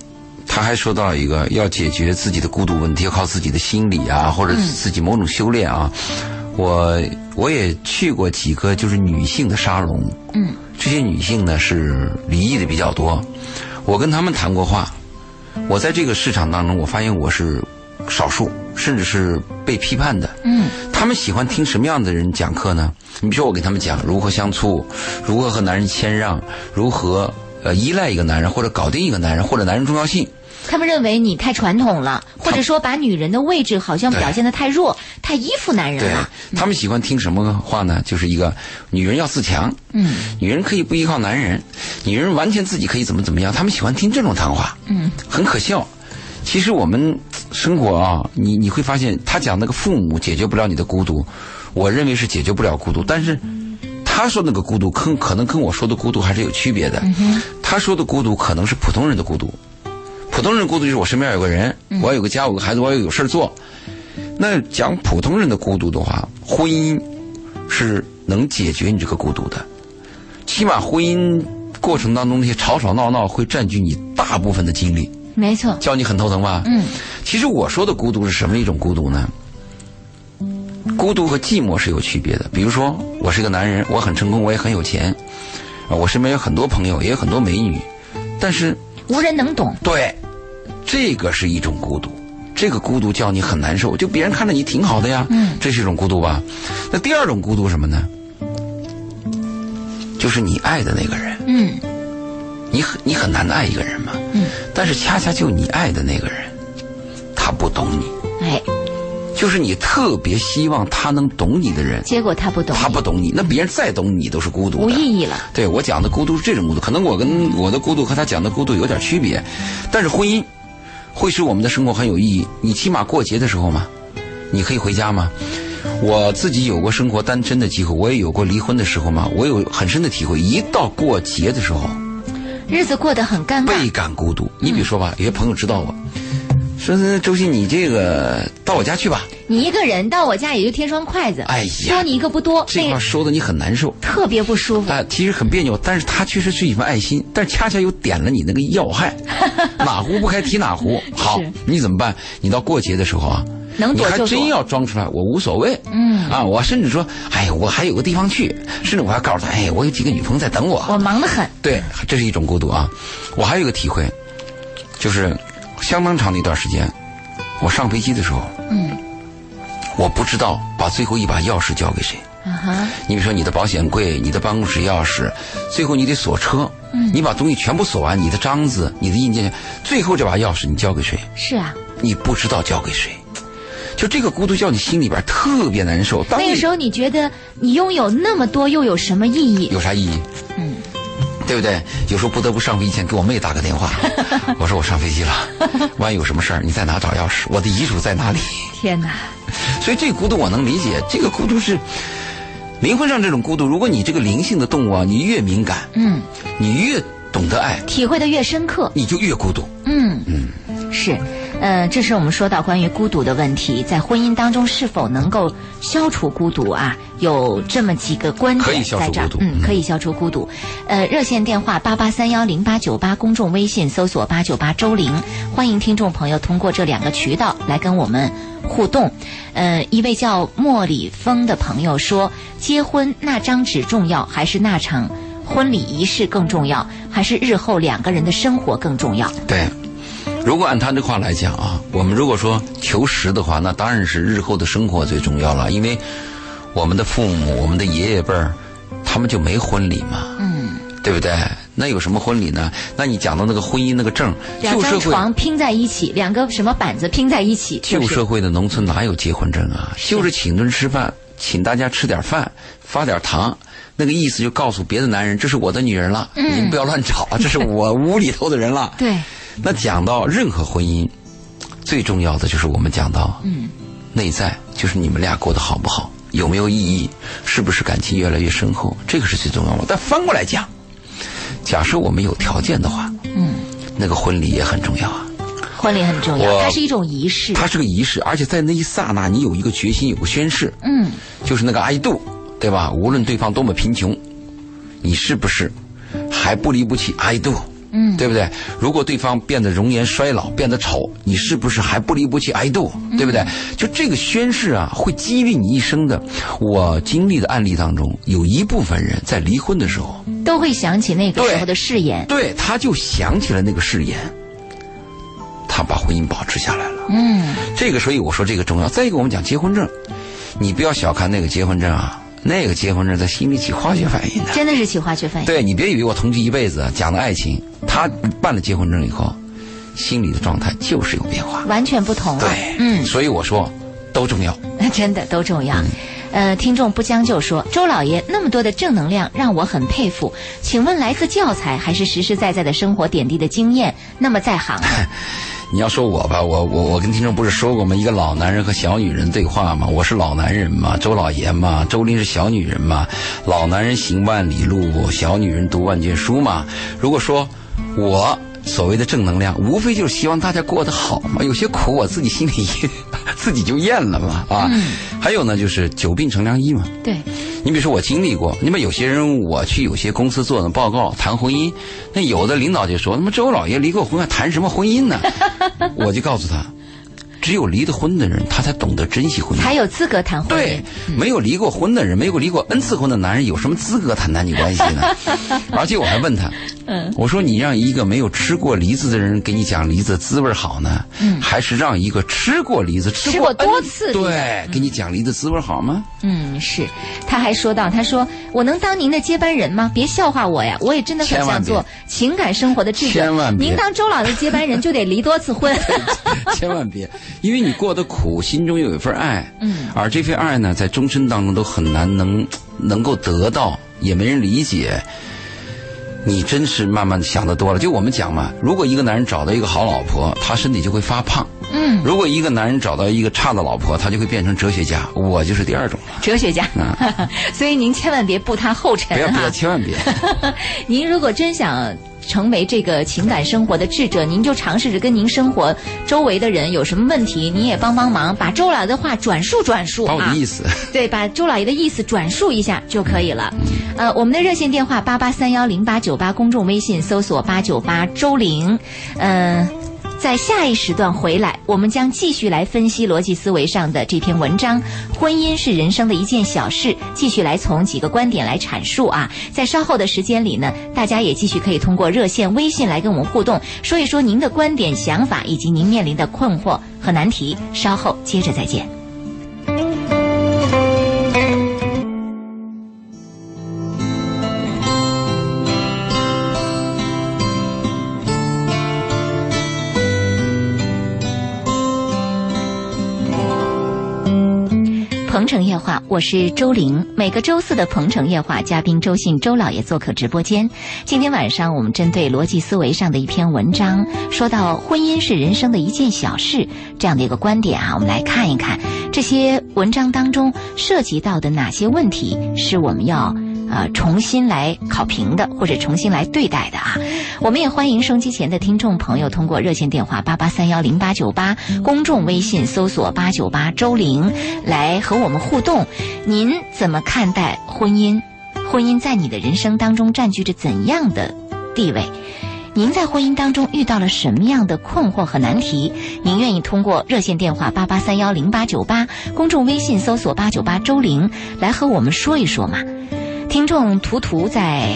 他还说到一个要解决自己的孤独问题，要靠自己的心理啊，或者自己某种修炼啊。我我也去过几个就是女性的沙龙，嗯，这些女性呢是离异的比较多，我跟她们谈过话，我在这个市场当中，我发现我是少数，甚至是被批判的。嗯，他们喜欢听什么样的人讲课呢？你比如说，我给他们讲如何相处，如何和男人谦让，如何呃依赖一个男人，或者搞定一个男人，或者男人重要性。他们认为你太传统了，或者说把女人的位置好像表现的太弱，太依附男人了。他们喜欢听什么话呢？就是一个女人要自强，嗯，女人可以不依靠男人，女人完全自己可以怎么怎么样。他们喜欢听这种谈话，嗯，很可笑。其实我们生活啊，你你会发现，他讲那个父母解决不了你的孤独，我认为是解决不了孤独，但是。他说那个孤独，跟可能跟我说的孤独还是有区别的。他说的孤独可能是普通人的孤独，普通人孤独就是我身边有个人，我有个家，有个孩子，我要有事儿做。那讲普通人的孤独的话，婚姻是能解决你这个孤独的，起码婚姻过程当中那些吵吵闹闹会占据你大部分的精力，没错。叫你很头疼吧？嗯，其实我说的孤独是什么一种孤独呢？孤独和寂寞是有区别的。比如说，我是一个男人，我很成功，我也很有钱，啊，我身边有很多朋友，也有很多美女，但是无人能懂。对，这个是一种孤独，这个孤独叫你很难受，就别人看着你挺好的呀，嗯这是一种孤独吧？那第二种孤独什么呢？就是你爱的那个人，嗯你很你很难爱一个人嘛，嗯，但是恰恰就你爱的那个人，他不懂你。哎，就是你特别希望他能懂你的人，结果他不懂你，他不懂你，那别人再懂你都是孤独的，无意义了。对我讲的孤独是这种孤独，可能我跟我的孤独和他讲的孤独有点区别，但是婚姻会使我们的生活很有意义。你起码过节的时候嘛，你可以回家吗？我自己有过生活单身的机会，我也有过离婚的时候嘛，我有很深的体会。一到过节的时候，日子过得很尴尬。倍感孤独。你比如说吧，有些朋友知道我，说是周鑫，你这个到我家去吧。你一个人到我家也就添双筷子，哎呀多你一个不多，这话说的你很难受。特别不舒服。啊，其实很别扭，但是他确实是一份爱心，但恰恰又点了你那个要害，哪壶不开提哪壶。好，你怎么办？你到过节的时候啊，能你还真。要装出来，我无所谓。嗯，啊，我甚至说，哎，我还有个地方去，甚至我还告诉他，哎，我有几个女朋友在等我。我忙得很。对，这是一种孤独啊。我还有一个体会，就是相当长的一段时间，我上飞机的时候，嗯，我不知道把最后一把钥匙交给谁。啊哈，你比如说你的保险柜、你的办公室钥匙，最后你得锁车，嗯你把东西全部锁完，你的章子、你的印件，最后这把钥匙你交给谁？是啊，你不知道交给谁，就这个孤独叫你心里边特别难受。当那个时候你觉得你拥有那么多又有什么意义？有啥意义？嗯，对不对？有时候不得不上飞机前给我妹打个电话，我说我上飞机了，万一有什么事儿，你在哪找钥匙？我的遗嘱在哪里？天哪，所以这个孤独我能理解，这个孤独是灵魂上这种孤独。如果你这个灵性的动物啊，你越敏感，嗯，你越懂得爱，体会的越深刻。你就越孤独。嗯嗯，是，呃，这是我们说到关于孤独的问题，在婚姻当中是否能够消除孤独啊？有这么几个观点在这儿嗯，可以消除孤独。呃，热线电话八八三幺零八九八，公众微信搜索八九八周玲，欢迎听众朋友通过这两个渠道来跟我们互动。呃，一位叫莫里峰的朋友说，结婚那张纸重要，还是那场婚礼仪式更重要，还是日后两个人的生活更重要？对，如果按他这话来讲啊，我们如果说求实的话，那当然是日后的生活最重要了，因为我们的父母、我们的爷爷辈儿，他们就没婚礼嘛，嗯。对不对？那有什么婚礼呢？那你讲到那个婚姻那个证，两张旧社会床拼在一起，两个什么板子拼在一起，旧社会的农村哪有结婚证啊？就是请顿吃饭，请大家吃点饭，发点糖，那个意思就告诉别的男人，这是我的女人了，你们不要乱找啊，这是我屋里头的人了。对，那讲到任何婚姻，最重要的就是我们讲到，嗯，内在就是你们俩过得好不好，有没有意义，是不是感情越来越深厚，这个是最重要的。但翻过来讲，假设我们有条件的话，嗯，那个婚礼也很重要啊。婚礼很重要，它是一种仪式。它是个仪式，而且在那一刹那，你有一个决心，有个宣誓，嗯，就是那个 I do，对吧？无论对方多么贫穷，你是不是还不离不弃 I do？嗯对不对？如果对方变得容颜衰老，变得丑，你是不是还不离不弃爱斗？对不对？就这个宣誓啊，会激励你一生的。我经历的案例当中，有一部分人在离婚的时候，都会想起那个时候的誓言。对，他就想起了那个誓言，他把婚姻保持下来了。嗯，这个，所以我说这个重要。再一个，我们讲结婚证，你不要小看那个结婚证啊，那个结婚证在心里起化学反应的。真的是起化学反应。对你别以为我同居一辈子讲的爱情，他办了结婚证以后，心理的状态就是有变化。完全不同了。对，嗯，所以我说都重要。真的都重要。呃，听众不将就说，周老爷那么多的正能量让我很佩服。请问来自教材还是实实在在的生活点滴的经验？那么在行啊，你要说我吧，我我我跟听众不是说过吗？一个老男人和小女人对话嘛，我是老男人嘛，周老爷嘛，周林是小女人嘛，老男人行万里路，小女人读万卷书嘛。如果说我所谓的正能量，无非就是希望大家过得好嘛，有些苦我自己心里 自己就咽了嘛啊。还有呢，就是久病成良医嘛。对，你比如说我经历过，你们有些人我去有些公司做的报告谈婚姻，那有的领导就说：“他妈周老爷离过婚还谈什么婚姻呢？” 我就告诉他，只有离了婚的人，他才懂得珍惜婚姻。才有资格谈婚姻对。，没有离过婚的人，没有离过 n 次婚的男人，有什么资格谈男女关系呢？而且我还问他，嗯我说你让一个没有吃过梨子的人给你讲梨子滋味好呢，还是让一个吃过梨子、吃过多次对，给你讲梨子滋味好吗？嗯，是。他还说到，他说：“我能当您的接班人吗？别笑话我呀，我也真的很想做情感生活的智者。千万别您当周老的接班人就得离多次婚。千万别，因为你过得苦，心中有一份爱，嗯，而这份爱呢，在终身当中都很难能能够得到，也没人理解。你真是慢慢想的多了。就我们讲嘛，如果一个男人找到一个好老婆，他身体就会发胖；嗯，如果一个男人找到一个差的老婆，他就会变成哲学家。我就是第二种了，哲学家，所以您千万别步他后尘哈不要别，。千万别。您如果真想成为这个情感生活的智者，您就尝试着跟您生活周围的人有什么问题，您也帮帮忙，把周老爷的话转述转述啊把我的。意思，对，把周老爷的意思转述一下就可以了。呃，我们的热线电话八八三幺零八九八，公众微信搜索八九八周玲。呃，在下一时段回来，我们将继续来分析逻辑思维上的这篇文章。婚姻是人生的一件小事，继续来从几个观点来阐述啊。在稍后的时间里呢，大家也继续可以通过热线、微信来跟我们互动，说一说您的观点、想法以及您面临的困惑和难题。稍后接着再见。城夜话，我是周玲。每个周四的鹏城夜话，嘉宾周信周老爷做客直播间。今天晚上我们针对逻辑思维上的一篇文章，说到婚姻是人生的一件小事这样的一个观点啊，我们来看一看这些文章当中涉及到的哪些问题是我们要。呃，重新来考评的，或者重新来对待的啊。我们也欢迎收机前的听众朋友通过热线电话八八三幺零八九八，公众微信搜索八九八周玲来和我们互动。您怎么看待婚姻？婚姻在你的人生当中占据着怎样的地位？您在婚姻当中遇到了什么样的困惑和难题？您愿意通过热线电话八八三幺零八九八，公众微信搜索八九八周玲来和我们说一说吗？听众图图在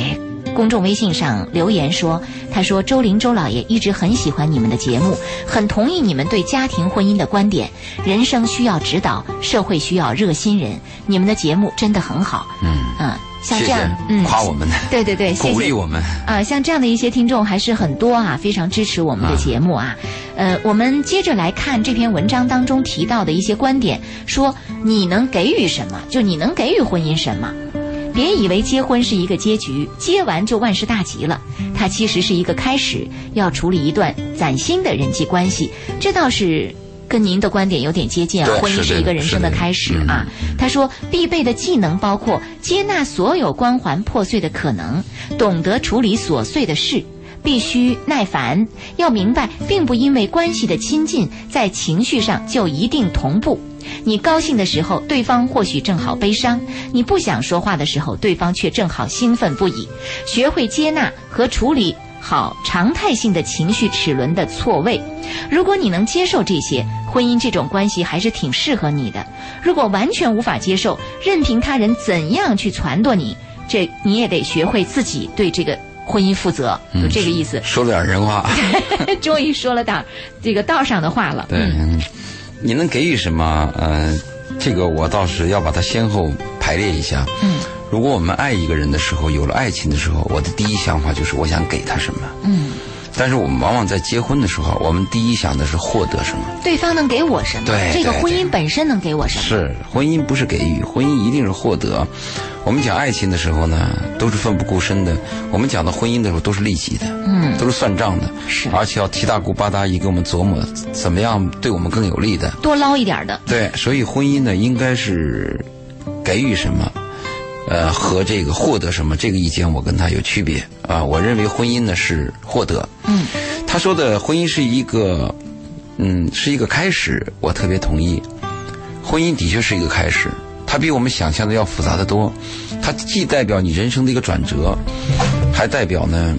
公众微信上留言说：“他说周玲周老爷一直很喜欢你们的节目，很同意你们对家庭婚姻的观点。人生需要指导，社会需要热心人。你们的节目真的很好。嗯，嗯，像谢这样，谢，嗯，夸我们，对对对，谢谢鼓励我们。啊，像这样的一些听众还是很多啊，非常支持我们的节目啊。呃，我们接着来看这篇文章当中提到的一些观点，说你能给予什么，就你能给予婚姻什么。别以为结婚是一个结局，结完就万事大吉了。它其实是一个开始，要处理一段崭新的人际关系。这倒是跟您的观点有点接近啊。婚姻是一个人生的开始啊。他说，必备的技能包括接纳所有光环破碎的可能，懂得处理琐碎的事。必须耐烦，要明白，并不因为关系的亲近，在情绪上就一定同步。你高兴的时候，对方或许正好悲伤；你不想说话的时候，对方却正好兴奋不已。学会接纳和处理好常态性的情绪齿轮的错位。如果你能接受这些，婚姻这种关系还是挺适合你的。如果完全无法接受，任凭他人怎样去撺掇你，这你也得学会自己对这个婚姻负责，就这个意思。说了点人话。终于说了点这个道上的话了。对，你能给予什么？呃，这个我倒是要把它先后排列一下。嗯。如果我们爱一个人的时候，有了爱情的时候，我的第一想法就是我想给他什么。嗯。但是我们往往在结婚的时候，我们第一想的是获得什么？对方能给我什么？对，这个婚姻本身能给我什么？是，婚姻不是给予，婚姻一定是获得。我们讲爱情的时候呢，都是奋不顾身的；我们讲到婚姻的时候，都是利己的，嗯，都是算账的，是，而且要七大姑八大姨给我们琢磨怎么样对我们更有利的，多捞一点的。对，所以婚姻呢，应该是给予什么？呃，和这个获得什么这个意见，我跟他有区别啊。我认为婚姻呢是获得。嗯，他说的婚姻是一个，嗯，是一个开始，我特别同意。婚姻的确是一个开始，它比我们想象的要复杂的多。它既代表你人生的一个转折，还代表呢，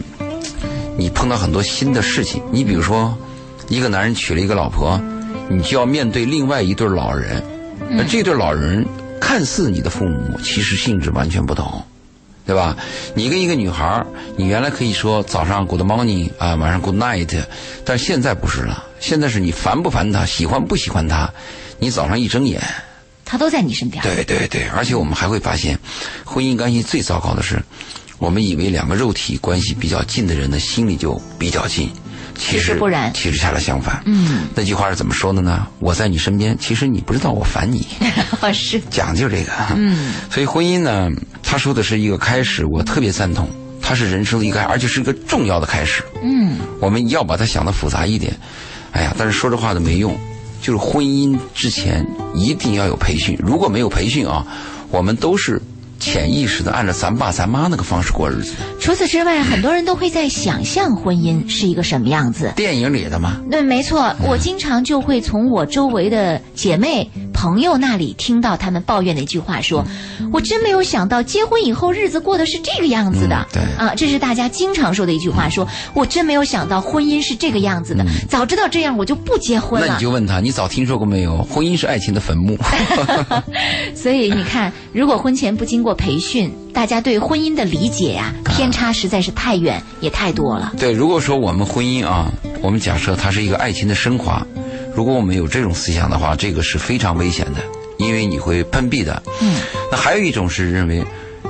你碰到很多新的事情。你比如说，一个男人娶了一个老婆，你就要面对另外一对老人，而这对老人。看似你的父母，其实性质完全不同，对吧？你跟一个女孩你原来可以说早上 Good morning 啊，晚上 Good night，但现在不是了。现在是你烦不烦她，喜欢不喜欢她，你早上一睁眼，她都在你身边。对对对，而且我们还会发现，婚姻关系最糟糕的是，我们以为两个肉体关系比较近的人的心里就比较近。其实不然，其实恰恰相反。嗯，那句话是怎么说的呢？我在你身边，其实你不知道我烦你。是讲究这个。嗯，所以婚姻呢，他说的是一个开始，我特别赞同。它是人生的一个，而且是一个重要的开始。嗯，我们要把它想的复杂一点。哎呀，但是说这话都没用。就是婚姻之前一定要有培训，如果没有培训啊，我们都是。潜意识的按照咱爸咱妈那个方式过日子。除此之外，很多人都会在想象婚姻是一个什么样子。电影里的吗？对，没错。我经常就会从我周围的姐妹朋友那里听到他们抱怨的一句话：说，我真没有想到结婚以后日子过的是这个样子的。对啊，这是大家经常说的一句话：说我真没有想到婚姻是这个样子的。早知道这样，我就不结婚了。那你就问他，你早听说过没有？婚姻是爱情的坟墓。所以你看，如果婚前不经过培训，大家对婚姻的理解呀，偏差实在是太远，也太多了。对，如果说我们婚姻啊，我们假设它是一个爱情的升华，如果我们有这种思想的话，这个是非常危险的，因为你会碰壁的。嗯。那还有一种是认为，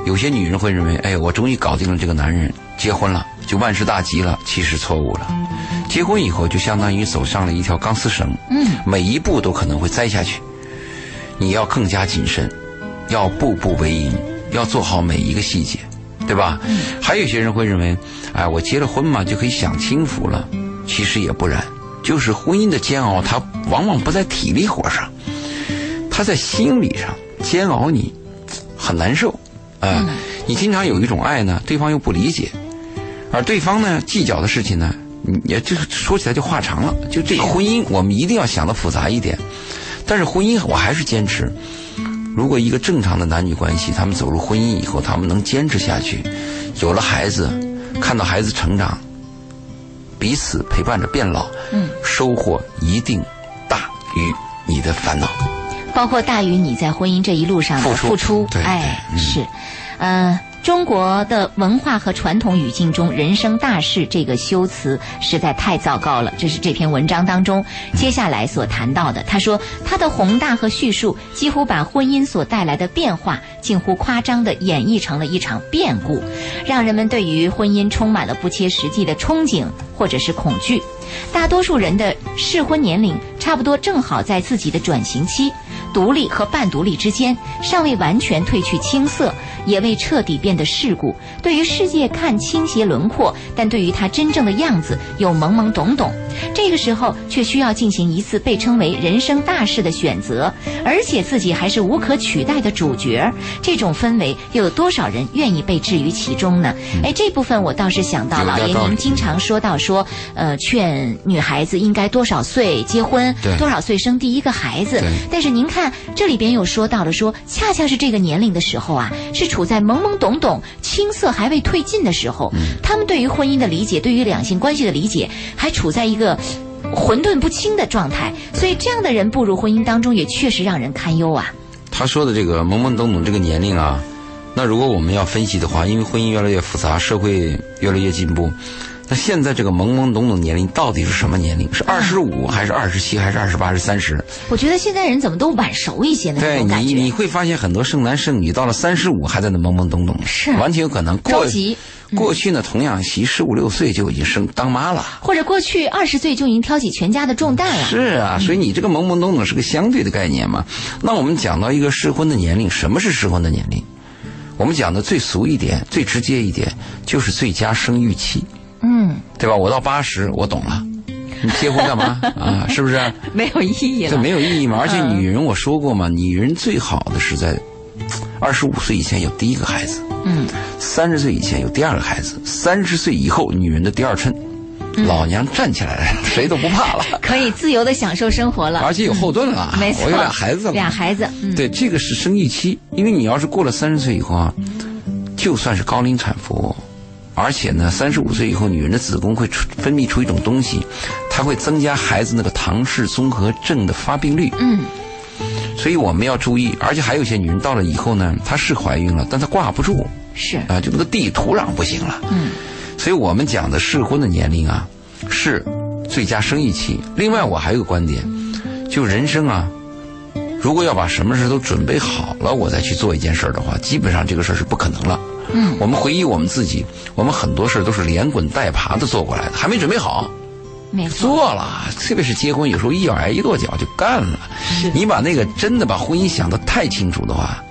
有些女人会认为，哎，我终于搞定了这个男人，结婚了就万事大吉了。其实错误了，结婚以后就相当于走上了一条钢丝绳，嗯，每一步都可能会栽下去，你要更加谨慎。要步步为营，要做好每一个细节，对吧？嗯还有一些人会认为，哎，我结了婚嘛，就可以享清福了。其实也不然，就是婚姻的煎熬，它往往不在体力活上，它在心理上煎熬你，很难受。啊，你经常有一种爱呢，对方又不理解，而对方呢计较的事情呢，你也就是说起来就话长了。就这个婚姻，我们一定要想的复杂一点。但是婚姻，我还是坚持。如果一个正常的男女关系，他们走入婚姻以后，他们能坚持下去，有了孩子，看到孩子成长，彼此陪伴着变老，嗯，收获一定大于你的烦恼，包括大于你在婚姻这一路上的付出，哎，是，呃。中国的文化和传统语境中，“人生大事”这个修辞实在太糟糕了。这是这篇文章当中接下来所谈到的。他说，他的宏大和叙述几乎把婚姻所带来的变化近乎夸张地演绎成了一场变故，让人们对于婚姻充满了不切实际的憧憬或者是恐惧。大多数人的适婚年龄差不多正好在自己的转型期，独立和半独立之间，尚未完全褪去青涩，也未彻底变得世故。对于世界看倾斜轮廓，但对于它真正的样子又懵懵懂懂。这个时候却需要进行一次被称为人生大事的选择，而且自己还是无可取代的主角。这种氛围又有多少人愿意被置于其中呢？哎，这部分我倒是想到老爷您经常说到说，呃，劝。女孩子应该多少岁结婚，多少岁生第一个孩子。但是您看这里边有说到了说，恰恰是这个年龄的时候啊，是处在懵懵懂懂、青涩还未褪尽的时候，嗯他们对于婚姻的理解，对于两性关系的理解，还处在一个。混沌不清的状态，所以这样的人步入婚姻当中，也确实让人堪忧啊。他说的这个懵懵懂懂这个年龄啊，那如果我们要分析的话，因为婚姻越来越复杂，社会越来越进步，那现在这个懵懵懂懂年龄到底是什么年龄？是二十五还是二十七还是二十八还是三十？我觉得现在人怎么都晚熟一些呢？对你。你会发现很多剩男剩女到了三十五还在那懵懵懂懂，是完全有可能过过去呢，童养媳十五六岁就已经生当妈了。或者过去二十岁就已经挑起全家的重担了。是啊，所以你这个懵懵懂懂是个相对的概念嘛。那我们讲到一个适婚的年龄，什么是适婚的年龄？我们讲的最俗一点、最直接一点，就是最佳生育期，嗯，对吧？我到八十，我懂了，你结婚干嘛 啊？是不是？没有意义这。没有意义嘛。而且嗯女人，我说过嘛，女人最好的是在二十五岁以前有第一个孩子，嗯，三十岁以前有第二个孩子，三十岁以后女人的第二春，嗯老娘站起来了，谁都不怕了。可以自由的享受生活了。而且有后盾了，没错，我有俩孩子了，俩孩子，嗯，对，这个是生育期，因为你要是过了三十岁以后啊，就算是高龄产妇，而且呢，三十五岁以后，女人的子宫会出分泌出一种东西，它会增加孩子那个唐氏综合症的发病率。嗯，所以我们要注意，而且还有一些女人到了以后呢，她是怀孕了，但她挂不住是，啊，就那个地土壤不行了。嗯，所以我们讲的适婚的年龄啊，是最佳生育期。另外，我还有个观点，就人生啊，如果要把什么事都准备好了，我再去做一件事儿的话，基本上这个事儿是不可能了。嗯，我们回忆我们自己，我们很多事儿都是连滚带爬的做过来的，还没准备好，没错，做了。特别是结婚，有时候一咬牙一跺脚就干了。你把那个真的把婚姻想得太清楚的话，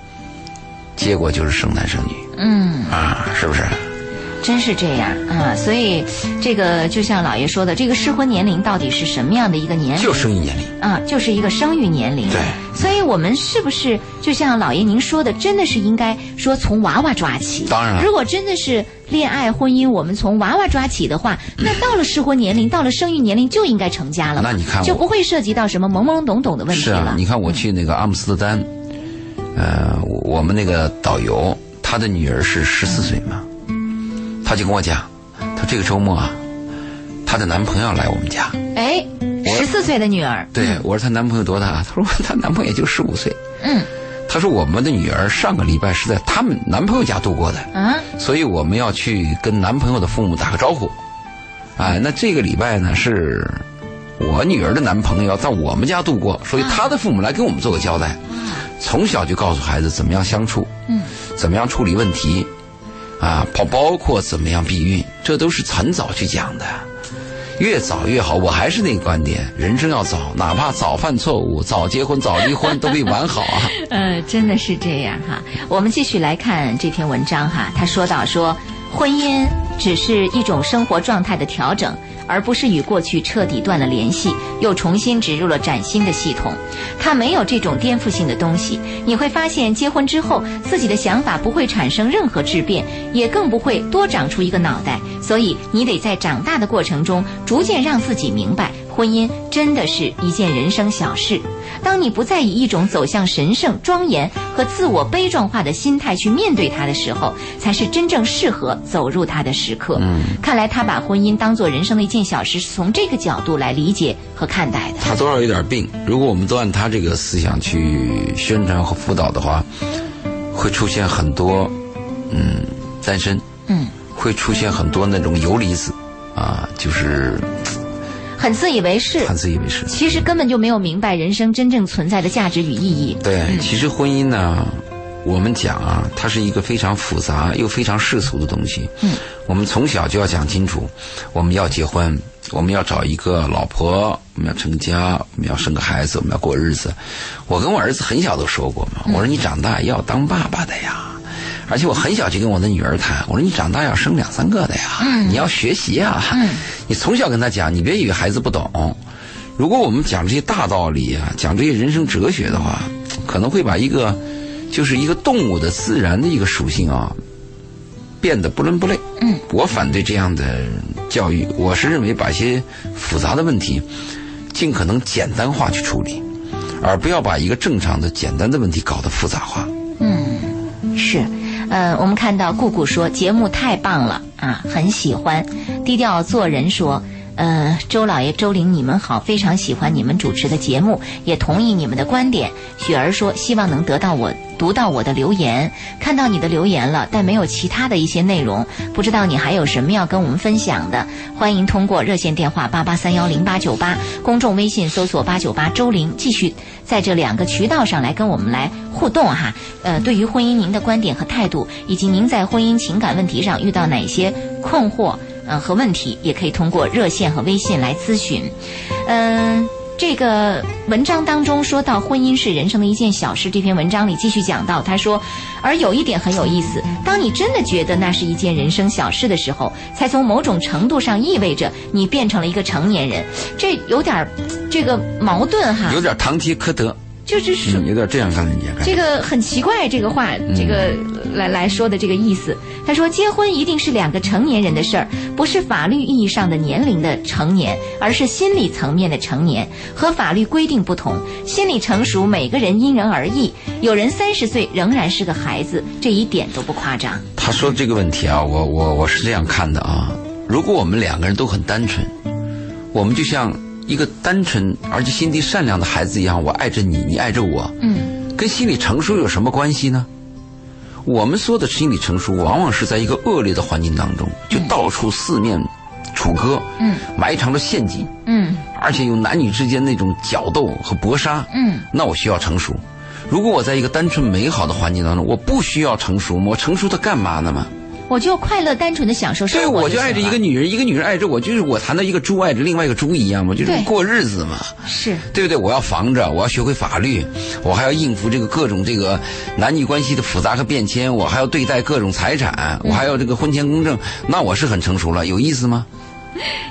结果就是生男生女嗯。啊，是不是？真是这样啊！所以这个就像老爷说的，这个适婚年龄到底是什么样的一个年龄？就生育年龄。啊，就是一个生育年龄。对所以我们是不是就像老爷您说的，真的是应该说从娃娃抓起？当然了如果真的是恋爱婚姻，我们从娃娃抓起的话，那到了适婚年龄，到了生育年龄就应该成家了。那你看就不会涉及到什么懵懵懂懂的问题了。是啊，你看我去那个阿姆斯特丹，呃，我我们那个导游他的女儿是十四岁嘛，他就跟我讲，她这个周末啊，她的男朋友来我们家。哎，十四岁的女儿，对，我说她男朋友多大？她说她男朋友也就十五岁。嗯她说我们的女儿上个礼拜是在他们男朋友家度过的，啊，所以我们要去跟男朋友的父母打个招呼。哎，那这个礼拜呢是我女儿的男朋友要在我们家度过，所以她的父母来给我们做个交代。从小就告诉孩子怎么样相处，嗯，怎么样处理问题，啊，包包括怎么样避孕，这都是很早去讲的。越早越好，我还是那个观点，人生要早，哪怕早犯错误、早结婚、早离婚，都比晚好啊。嗯，真的是这样哈。我们继续来看这篇文章哈，他说到说，婚姻只是一种生活状态的调整，而不是与过去彻底断了联系，又重新植入了崭新的系统。它没有这种颠覆性的东西。你会发现，结婚之后，自己的想法不会产生任何质变，也更不会多长出一个脑袋。所以，你得在长大的过程中，逐渐让自己明白，婚姻真的是一件人生小事。当你不再以一种走向神圣、庄严和自我悲壮化的心态去面对它的时候，才是真正适合走入它的时刻。嗯，看来他把婚姻当做人生的一件小事，是从这个角度来理解和看待的。他多少有点病。如果我们都按他这个思想去宣传和辅导的话，会出现很多嗯单身，嗯，会出现很多那种游离子啊，就是很自以为是，很自以为是。其实根本就没有明白人生真正存在的价值与意义。对，其实婚姻呢，我们讲啊，它是一个非常复杂又非常世俗的东西。嗯，我们从小就要讲清楚，我们要结婚，我们要找一个老婆，我们要成家，我们要生个孩子，我们要过日子。我跟我儿子很小都说过嘛，我说你长大要当爸爸的呀。而且我很小就跟我的女儿谈，我说你长大要生两三个的呀，你要学习啊。你从小跟他讲，你别以为孩子不懂。如果我们讲这些大道理啊，讲这些人生哲学的话，可能会把一个就是一个动物的自然的一个属性啊，变得不伦不类。嗯，我反对这样的教育。我是认为把一些复杂的问题尽可能简单化去处理，而不要把一个正常的简单的问题搞得复杂化。嗯是，嗯，我们看到顾顾说节目太棒了啊，很喜欢。低调做人说，呃，周老爷、周玲，你们好，非常喜欢你们主持的节目，也同意你们的观点。雪儿说，希望能得到我读到我的留言，看到你的留言了，但没有其他的一些内容，不知道你还有什么要跟我们分享的？欢迎通过热线电话八八三幺零八九八，公众微信搜索八九八周玲，继续在这两个渠道上来跟我们来互动哈。呃，对于婚姻您的观点和态度，以及您在婚姻情感问题上遇到哪些困惑呃和问题，也可以通过热线和微信来咨询。嗯、这个文章当中说到婚姻是人生的一件小事，这篇文章里继续讲到，他说，而有一点很有意思，当你真的觉得那是一件人生小事的时候，才从某种程度上意味着你变成了一个成年人，这有点儿这个矛盾哈，有点堂吉诃德，就是说嗯，有点这样看人家看。这个很奇怪，这个话，这个来来说的这个意思。他说，结婚一定是两个成年人的事儿，不是法律意义上的年龄的成年，而是心理层面的成年。和法律规定不同，心理成熟每个人因人而异。有人三十岁仍然是个孩子，这一点都不夸张。他说这个问题啊，我我我是这样看的啊。如果我们两个人都很单纯，我们就像一个单纯而且心地善良的孩子一样，我爱着你，你爱着我，嗯，跟心理成熟有什么关系呢？我们说的心理成熟，往往是在一个恶劣的环境当中，就到处四面楚歌，嗯，埋藏着陷阱，嗯而且有男女之间那种角斗和搏杀，嗯，那我需要成熟。如果我在一个单纯美好的环境当中，我不需要成熟？我成熟它干嘛呢嘛？我就快乐单纯的享受生活对，活我就爱着一个女人，一个女人爱着我，就是我谈到一个猪爱着另外一个猪一样嘛，就是过日子嘛，是对不对？我要防着，我要学会法律，我还要应付这个各种这个男女关系的复杂和变迁，我还要对待各种财产，我还要这个婚前公证，那我是很成熟了，有意思吗？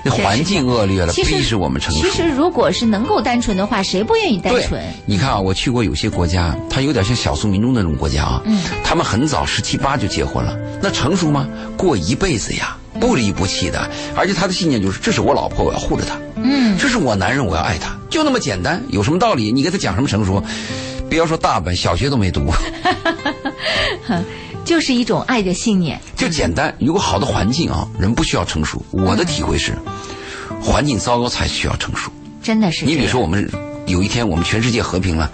那环境恶劣了，逼使我们成熟其。实如果是能够单纯的话，谁不愿意单纯？，你看啊，我去过有些国家，它有点像少数民族那种国家啊，嗯他们很早十七八就结婚了，那成熟吗？过一辈子呀，不离不弃的，而且他的信念就是，这是我老婆，我要护着她，嗯，这是我男人，我要爱她，就那么简单，有什么道理？你给他讲什么成熟？不要说大本，小学都没读，就是一种爱的信念。就简单。有个好的环境啊，人不需要成熟。我的体会是，环境糟糕才需要成熟。真的是。你比如说，我们有一天我们全世界和平了，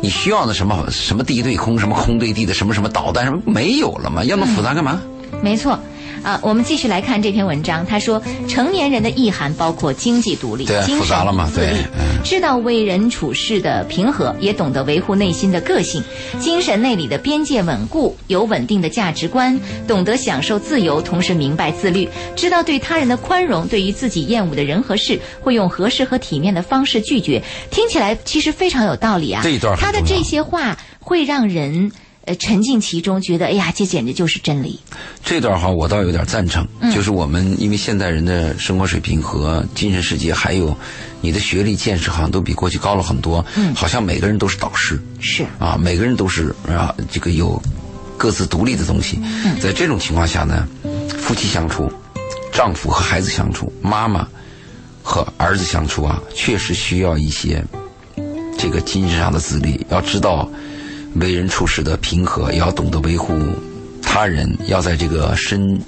你需要的什么什么地对空，什么空对地的，什么什么导弹，什么没有了嘛？要那么复杂干嘛？没错，啊，我们继续来看这篇文章。他说，成年人的意涵包括经济独立、对精神复杂了嘛自立嗯知道为人处事的平和，也懂得维护内心的个性，精神内里的边界稳固，有稳定的价值观，懂得享受自由，同时明白自律，知道对他人的宽容，对于自己厌恶的人和事，会用合适和体面的方式拒绝。听起来其实非常有道理啊。这一段他的这些话会让人。呃，沉浸其中，觉得哎呀，这简直就是真理。这段话我倒有点赞成，就是我们因为现代人的生活水平和精神世界，还有你的学历见识，好像都比过去高了很多。嗯，好像每个人都是导师。是，啊，每个人都是啊，这个有各自独立的东西。在这种情况下呢，夫妻相处，丈夫和孩子相处，妈妈和儿子相处啊，确实需要一些这个精神上的自立，要知道为人处事的平和，也要懂得维护他人，要在这个深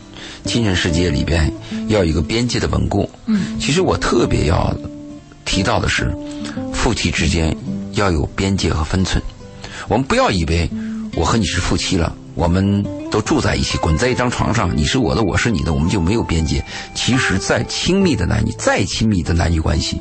精神世界里边要有一个边界的稳固。嗯，其实我特别要提到的是，夫妻之间要有边界和分寸。我们不要以为我和你是夫妻了，我们都住在一起，滚在一张床上，你是我的，我是你的，我们就没有边界。其实，再亲密的男女，再亲密的男女关系，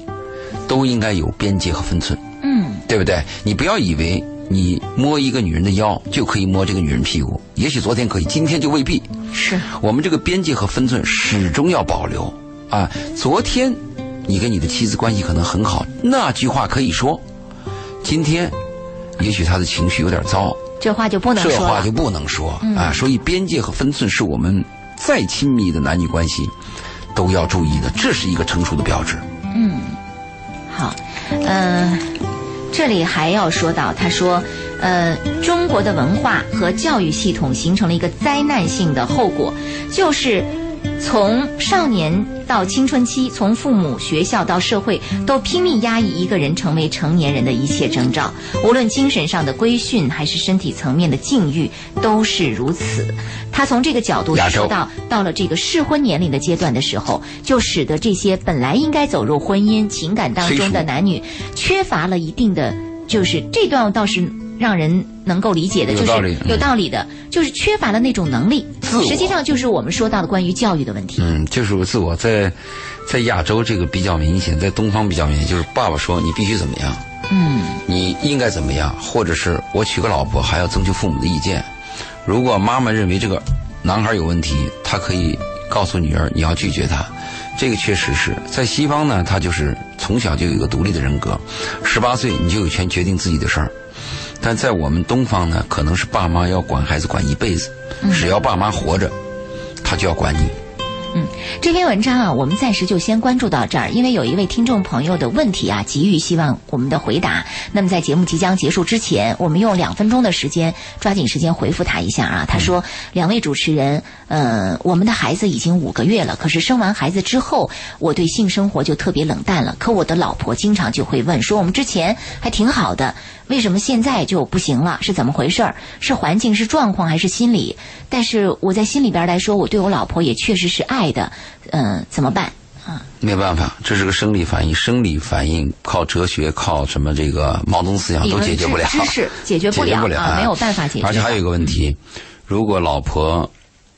都应该有边界和分寸，嗯，对不对？你不要以为你摸一个女人的腰就可以摸这个女人屁股，也许昨天可以，今天就未必。是，我们这个边界和分寸始终要保留啊。昨天你跟你的妻子关系可能很好，那句话可以说，今天也许他的情绪有点糟，这话就不能说。这话就不能说啊。所以边界和分寸是我们再亲密的男女关系都要注意的，这是一个成熟的标志。嗯好，嗯、这里还要说到，他说，呃，中国的文化和教育系统形成了一个灾难性的后果，就是从少年到青春期，从父母、学校到社会，都拼命压抑一个人成为成年人的一切征兆。无论精神上的规训，还是身体层面的境遇，都是如此。他从这个角度说到，到了这个适婚年龄的阶段的时候，就使得这些本来应该走入婚姻情感当中的男女，缺乏了一定的，就是这段倒是。让人能够理解的，就是有道理的，就是缺乏了那种能力。实际上就是我们说到的关于教育的问题。嗯，就是自我在在亚洲这个比较明显，在东方比较明显，就是爸爸说你必须怎么样，嗯，你应该怎么样，或者是我娶个老婆还要征求父母的意见。如果妈妈认为这个男孩有问题，她可以告诉女儿你要拒绝他。这个确实是在西方呢，他就是从小就有一个独立的人格，十八岁你就有权决定自己的事儿。但在我们东方呢，可能是爸妈要管孩子管一辈子，只要爸妈活着，他就要管你。嗯，这篇文章啊，我们暂时就先关注到这儿，因为有一位听众朋友的问题啊，急于希望我们的回答。那么在节目即将结束之前，我们用两分钟的时间，抓紧时间回复他一下啊。他说：“两位主持人，呃，我们的孩子已经五个月了，可是生完孩子之后，我对性生活就特别冷淡了。可我的老婆经常就会问，说我们之前还挺好的。”为什么现在就不行了？是怎么回事儿？是环境是状况还是心理？但是我在心里边来说，我对我老婆也确实是爱的。嗯，怎么办？啊，没办法，这是个生理反应。生理反应靠哲学、靠什么这个毛泽东思想都解决不了。知识 解决不了啊，没有办法解决。而且还有一个问题，如果老婆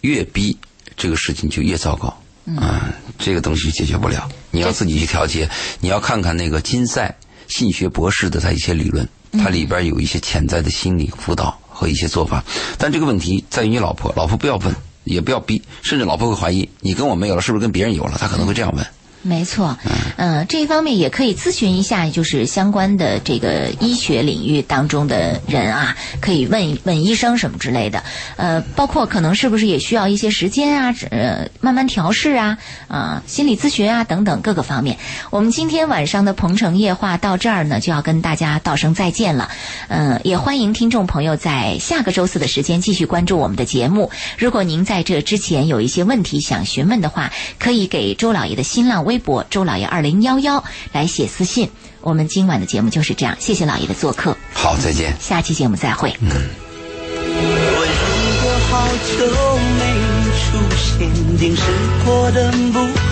越逼，这个事情就越糟糕。嗯，这个东西解决不了，你要自己去调节。你要看看那个金赛信学博士的他一些理论。它里边有一些潜在的心理辅导和一些做法，但这个问题在于你老婆，老婆不要问，也不要逼，甚至老婆会怀疑你跟我没有了，是不是跟别人有了？她可能会这样问。没错，嗯，这一方面也可以咨询一下，就是相关的这个医学领域当中的人啊，可以问问医生什么之类的。呃，包括可能是不是也需要一些时间啊，呃，慢慢调试啊，啊，心理咨询啊等等各个方面。我们今天晚上的《鹏城夜话》到这儿呢，就要跟大家道声再见了。嗯，也欢迎听众朋友在下个周四的时间继续关注我们的节目。如果您在这之前有一些问题想询问的话，可以给周老爷的新浪微。微博周老爷二零幺幺来写私信，我们今晚的节目就是这样，谢谢老爷的做客。好，再见。下期节目再会。嗯。我如果好久没出现，定是过得不。